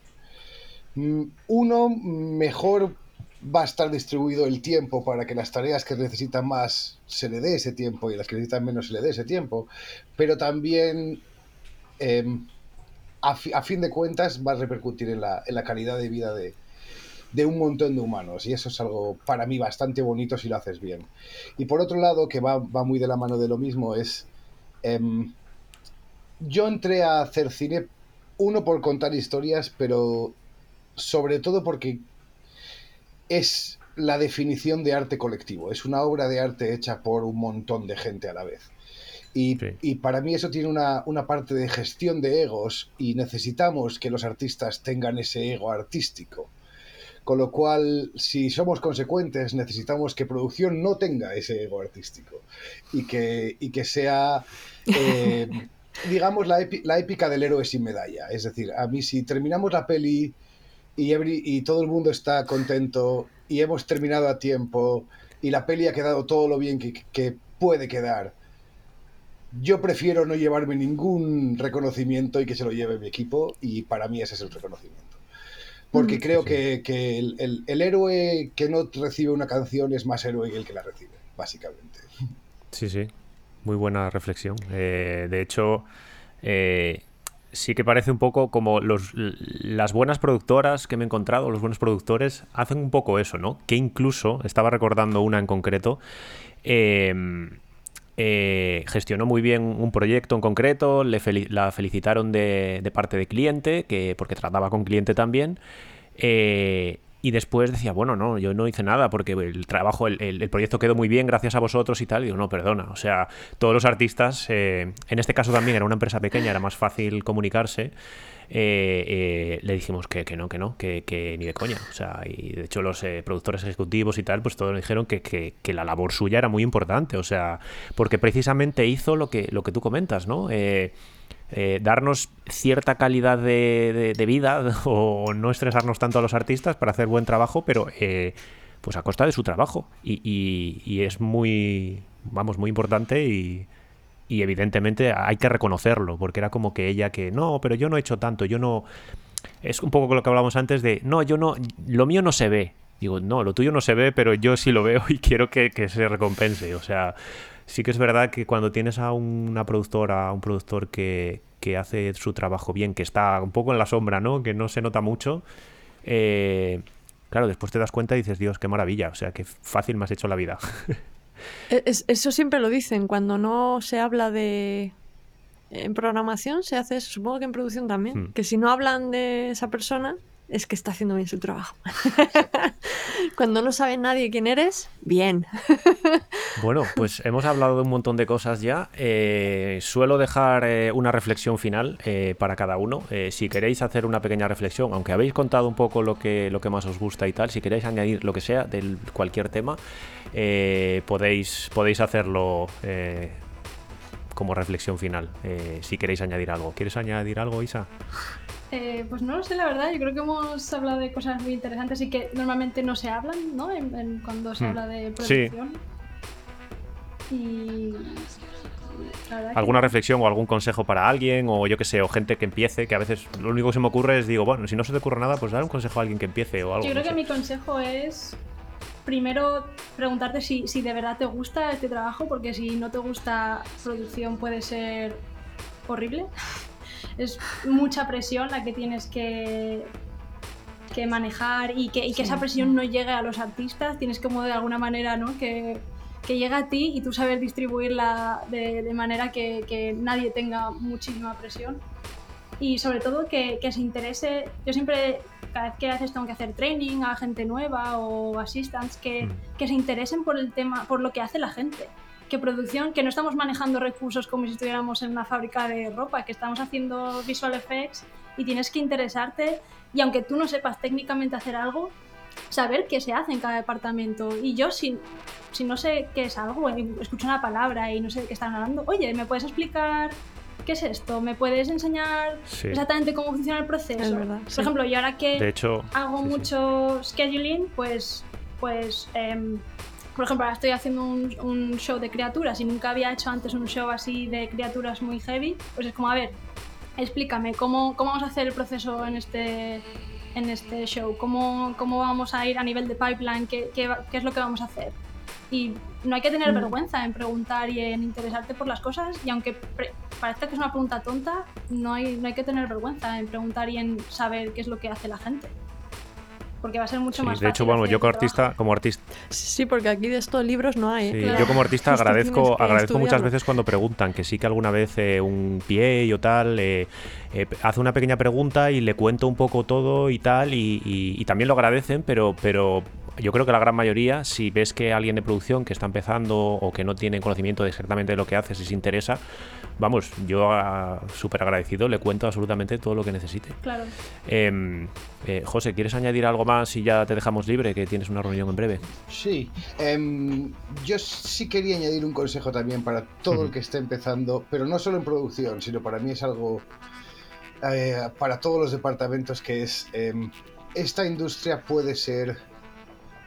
mm, uno, mejor va a estar distribuido el tiempo para que las tareas que necesitan más se le dé ese tiempo y las que necesitan menos se le dé ese tiempo, pero también em, a, a fin de cuentas va a repercutir en la, en la calidad de vida de, de un montón de humanos y eso es algo para mí bastante bonito si lo haces bien. Y por otro lado, que va, va muy de la mano de lo mismo, es... em, yo entré a hacer cine, uno por contar historias, pero sobre todo porque es la definición de arte colectivo. Es una obra de arte hecha por un montón de gente a la vez. Y, Sí. y para mí eso tiene una, una parte de gestión de egos y necesitamos que los artistas tengan ese ego artístico. Con lo cual, si somos consecuentes, necesitamos que producción no tenga ese ego artístico y que, y que sea, eh, digamos, la, epi- la épica del héroe sin medalla. Es decir, a mí si terminamos la peli y, every- y todo el mundo está contento y hemos terminado a tiempo y la peli ha quedado todo lo bien que, que puede quedar, yo prefiero no llevarme ningún reconocimiento y que se lo lleve mi equipo y para mí ese es el reconocimiento. Porque Mm. creo que, que el, el- el héroe que no recibe una canción es más héroe que el que la recibe, básicamente. Sí, sí. Muy buena reflexión. Eh, de hecho, eh, sí que parece un poco como los, las buenas productoras que me he encontrado, los buenos productores, hacen un poco eso, ¿no? Que incluso, estaba recordando una en concreto, eh, eh, gestionó muy bien un proyecto en concreto, le la felicitaron de, parte de cliente, que, porque trataba con cliente también. eh, y después decía, bueno, no, yo no hice nada porque el trabajo, el proyecto quedó muy bien gracias a vosotros y tal. Y digo, no, perdona. O sea, todos los artistas, eh, en este caso también era una empresa pequeña, era más fácil comunicarse. Le dijimos que, no, que no, que, ni de coña. O sea, y de hecho los productores ejecutivos y tal, pues todos dijeron que, la labor suya era muy importante. O sea, porque precisamente hizo lo que, lo que tú comentas, ¿no? Eh, darnos cierta calidad de, vida o no estresarnos tanto a los artistas para hacer buen trabajo, pero eh, pues a costa de su trabajo. Y, es muy, vamos, muy importante y, evidentemente hay que reconocerlo, porque era como que ella que, no, pero yo no he hecho tanto, yo no... Es un poco lo que hablábamos antes de, no, yo no, lo mío no se ve. Digo, no, lo tuyo no se ve, pero yo sí lo veo y quiero que, que se recompense. O sea, sí que es verdad que cuando tienes a una productora, a un productor que, hace su trabajo bien, que está un poco en la sombra, ¿no? Que no se nota mucho, eh, claro, después te das cuenta y dices, Dios, qué maravilla, o sea, qué fácil me has hecho la vida. E-, eso siempre lo dicen, cuando no se habla de... En programación se hace eso, supongo que en producción también, hmm. que si no hablan de esa persona, es que está haciendo bien su trabajo. Cuando no sabe nadie quién eres, bien. bueno, pues hemos hablado de un montón de cosas ya. Eh, suelo dejar eh, una reflexión final eh, para cada uno. si queréis hacer una pequeña reflexión, aunque habéis contado un poco lo que, lo que más os gusta y tal, si queréis añadir lo que sea de cualquier tema, podéis, podéis hacerlo como reflexión final. si queréis añadir algo. ¿Quieres añadir algo, Isa? Eh, pues no lo sé, la verdad. Yo creo que hemos hablado de cosas muy interesantes y que normalmente no se hablan, ¿no? cuando se hmm. habla de producción. Y. ¿Alguna reflexión o algún consejo para alguien? O yo que sé, o gente que empiece, que a veces lo único que se me ocurre es, digo, bueno, si no se te ocurre nada, pues dar un consejo a alguien que empiece o algo. Yo creo que mi consejo es primero preguntarte si, si de verdad te gusta este trabajo, porque si no te gusta producción puede ser horrible es mucha presión la que tienes que, que manejar y que, y que esa presión no llegue a los artistas, tienes como de alguna manera, ¿no? Que, que llegue a ti y tú saber distribuirla de, de manera que, que, nadie tenga muchísima presión. Y sobre todo que, que, se interese, yo siempre, cada vez que haces tengo que hacer training a gente nueva o assistants, que, mm. que se interesen por el tema, por lo que hace la gente que producción, que no estamos manejando recursos como si estuviéramos en una fábrica de ropa, que estamos haciendo visual effects y tienes que interesarte y aunque tú no sepas técnicamente hacer algo, saber qué se hace en cada departamento. Y yo si, si no sé qué es algo, escucho una palabra y no sé de qué están hablando, oye, ¿me puedes explicar qué es esto? ¿Me puedes enseñar exactamente cómo funciona el proceso? Por ejemplo, yo ahora que hago mucho scheduling, pues, pues em, por ejemplo, ahora estoy haciendo un, show de criaturas y nunca había hecho antes un show así de criaturas muy heavy, pues es como, a ver, explícame, ¿cómo, cómo vamos a hacer el proceso en este, en este show? ¿Cómo, ¿Cómo vamos a ir a nivel de pipeline? ¿Qué, qué, qué es lo que vamos a hacer? Y no hay que tener mm. vergüenza en preguntar y en interesarte por las cosas. Y aunque parezca que es una pregunta tonta, no hay, no hay que tener vergüenza en preguntar y en saber qué es lo que hace la gente porque va a ser mucho más De hecho, bueno, yo como artista, como artista. Sí, porque aquí de estos libros no hay. ¿eh? Yo como artista agradezco, agradezco muchas veces cuando preguntan, que sí que alguna vez eh, un pie o tal eh, hace una pequeña pregunta y le cuento un poco todo y tal, y, también lo agradecen, pero, pero yo creo que la gran mayoría, si ves que alguien de producción que está empezando o que no tiene conocimiento de exactamente de lo que hace, si se interesa, vamos, yo ah, súper agradecido, le cuento absolutamente todo lo que necesite. Claro. Em, eh, José, ¿quieres añadir algo más y ya te dejamos libre, que tienes una reunión en breve? Sí, em, yo sí quería añadir un consejo también para todo el que esté empezando, pero no solo en producción, sino para mí es algo eh, para todos los departamentos que es, em, esta industria puede ser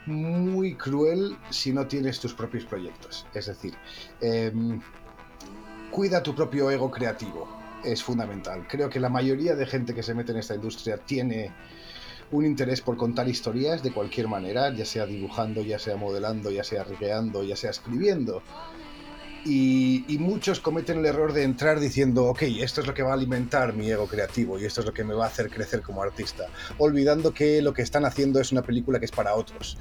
muy cruel si no tienes tus propios proyectos. Es decir, cuida tu propio ego creativo. Es fundamental. Creo que la mayoría de gente que se mete en esta industria tiene un interés por contar historias de cualquier manera, ya sea dibujando, ya sea modelando, ya sea rigeando, ya sea escribiendo. Y, muchos cometen el error de entrar diciendo, ok, esto es lo que va a alimentar mi ego creativo y esto es lo que me va a hacer crecer como artista, olvidando que lo que están haciendo es una película que es para otros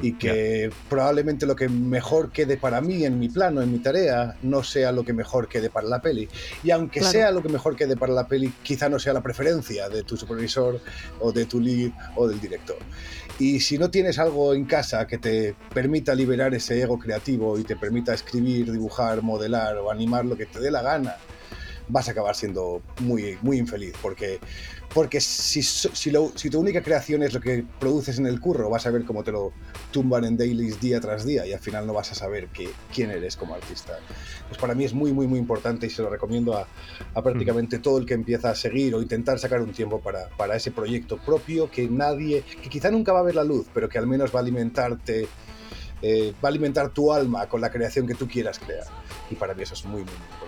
y que probablemente lo que mejor quede para mí en mi plano, en mi tarea, no sea lo que mejor quede para la peli. Y aunque sea lo que mejor quede para la peli, quizá no sea la preferencia de tu supervisor o de tu lead o del director. Y si no tienes algo en casa que te permita liberar ese ego creativo y te permita escribir, dibujar, modelar o animar lo que te dé la gana, vas a acabar siendo muy, muy infeliz, porque, porque si, si, si tu única creación es lo que produces en el curro, vas a ver cómo te lo tumban en dailies día tras día y al final no vas a saber que, quién eres como artista. Pues para mí es muy, muy, muy importante y se lo recomiendo a, a prácticamente todo el que empieza a seguir o intentar sacar un tiempo para, para ese proyecto propio que nadie, que quizá nunca va a ver la luz, pero que al menos va a alimentarte eh, va a alimentar tu alma con la creación que tú quieras crear. Y para mí eso es muy, muy, importante.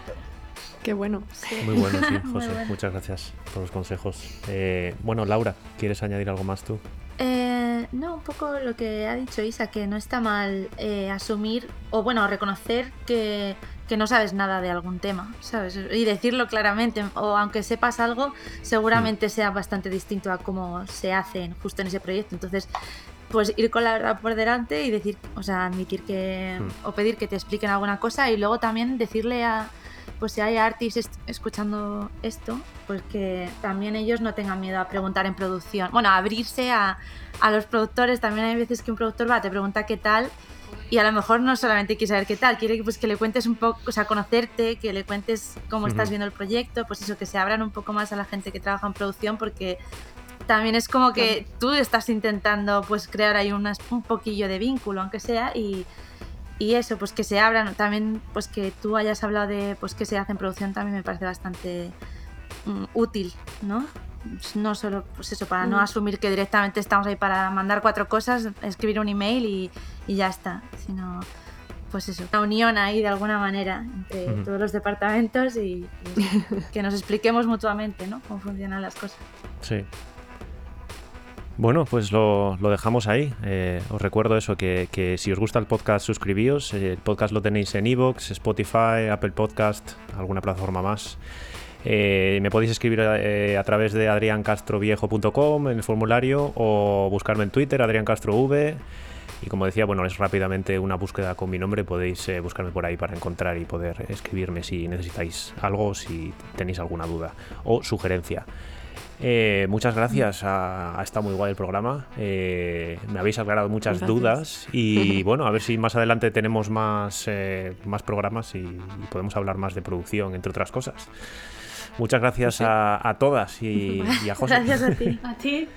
Qué bueno. Muy bueno, sí, José. Muchas gracias por los consejos. Eh, bueno, Laura, ¿quieres añadir algo más tú? Eh, no, un poco lo que ha dicho Isa, que no está mal asumir o, bueno, reconocer que, que, no sabes nada de algún tema, ¿sabes? Y decirlo claramente, o aunque sepas algo, seguramente mm. sea bastante distinto a cómo se hace justo en ese proyecto. Entonces, pues ir con la verdad por delante y decir, o sea, admitir que hmm. o pedir que te expliquen alguna cosa y luego también decirle a pues si hay artistas escuchando esto, pues que también ellos no tengan miedo a preguntar en producción. Bueno, a abrirse a, a los productores. También hay veces que un productor va, te pregunta qué tal y a lo mejor no solamente quiere saber qué tal, quiere pues, que le cuentes un poco, o sea, conocerte, que le cuentes cómo estás viendo el proyecto, pues eso, que se abran un poco más a la gente que trabaja en producción porque también es como que tú estás intentando pues crear ahí un poquillo de vínculo, aunque sea, y, eso, pues que se abran, también pues que tú hayas hablado de pues que se hace en producción también me parece bastante mm, útil, ¿no? No solo pues eso, para no mm. asumir que directamente estamos ahí para mandar cuatro cosas, escribir un email y, ya está, sino pues eso, una unión ahí de alguna manera entre todos los departamentos y, que nos expliquemos mutuamente, ¿no? Cómo funcionan las cosas. Sí, bueno, pues lo, dejamos ahí. Eh, os recuerdo eso, que, si os gusta el podcast, suscribíos. Eh, el podcast lo tenéis en Evox, Spotify, Apple Podcast, alguna plataforma más. Eh, me podéis escribir a través de adriancastroviejo.com en el formulario o buscarme en Twitter, adriancastrov. Y como decía, bueno, es rápidamente una búsqueda con mi nombre. Podéis buscarme por ahí para encontrar y poder escribirme si necesitáis algo, si tenéis alguna duda o sugerencia. Eh, muchas gracias, ha, estado muy guay el programa. Eh, me habéis aclarado muchas dudas y bueno, a ver si más adelante tenemos más, eh, más programas y, podemos hablar más de producción, entre otras cosas. Muchas gracias a, todas y, a José. Gracias a ti. a ti.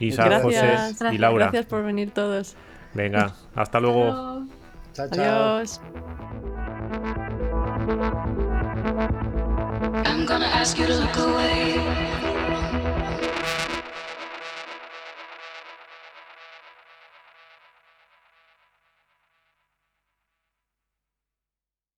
Isa, José y Laura. Gracias por venir todos. Venga, hasta luego. Chao, chao. Adiós. I'm gonna ask you to look away.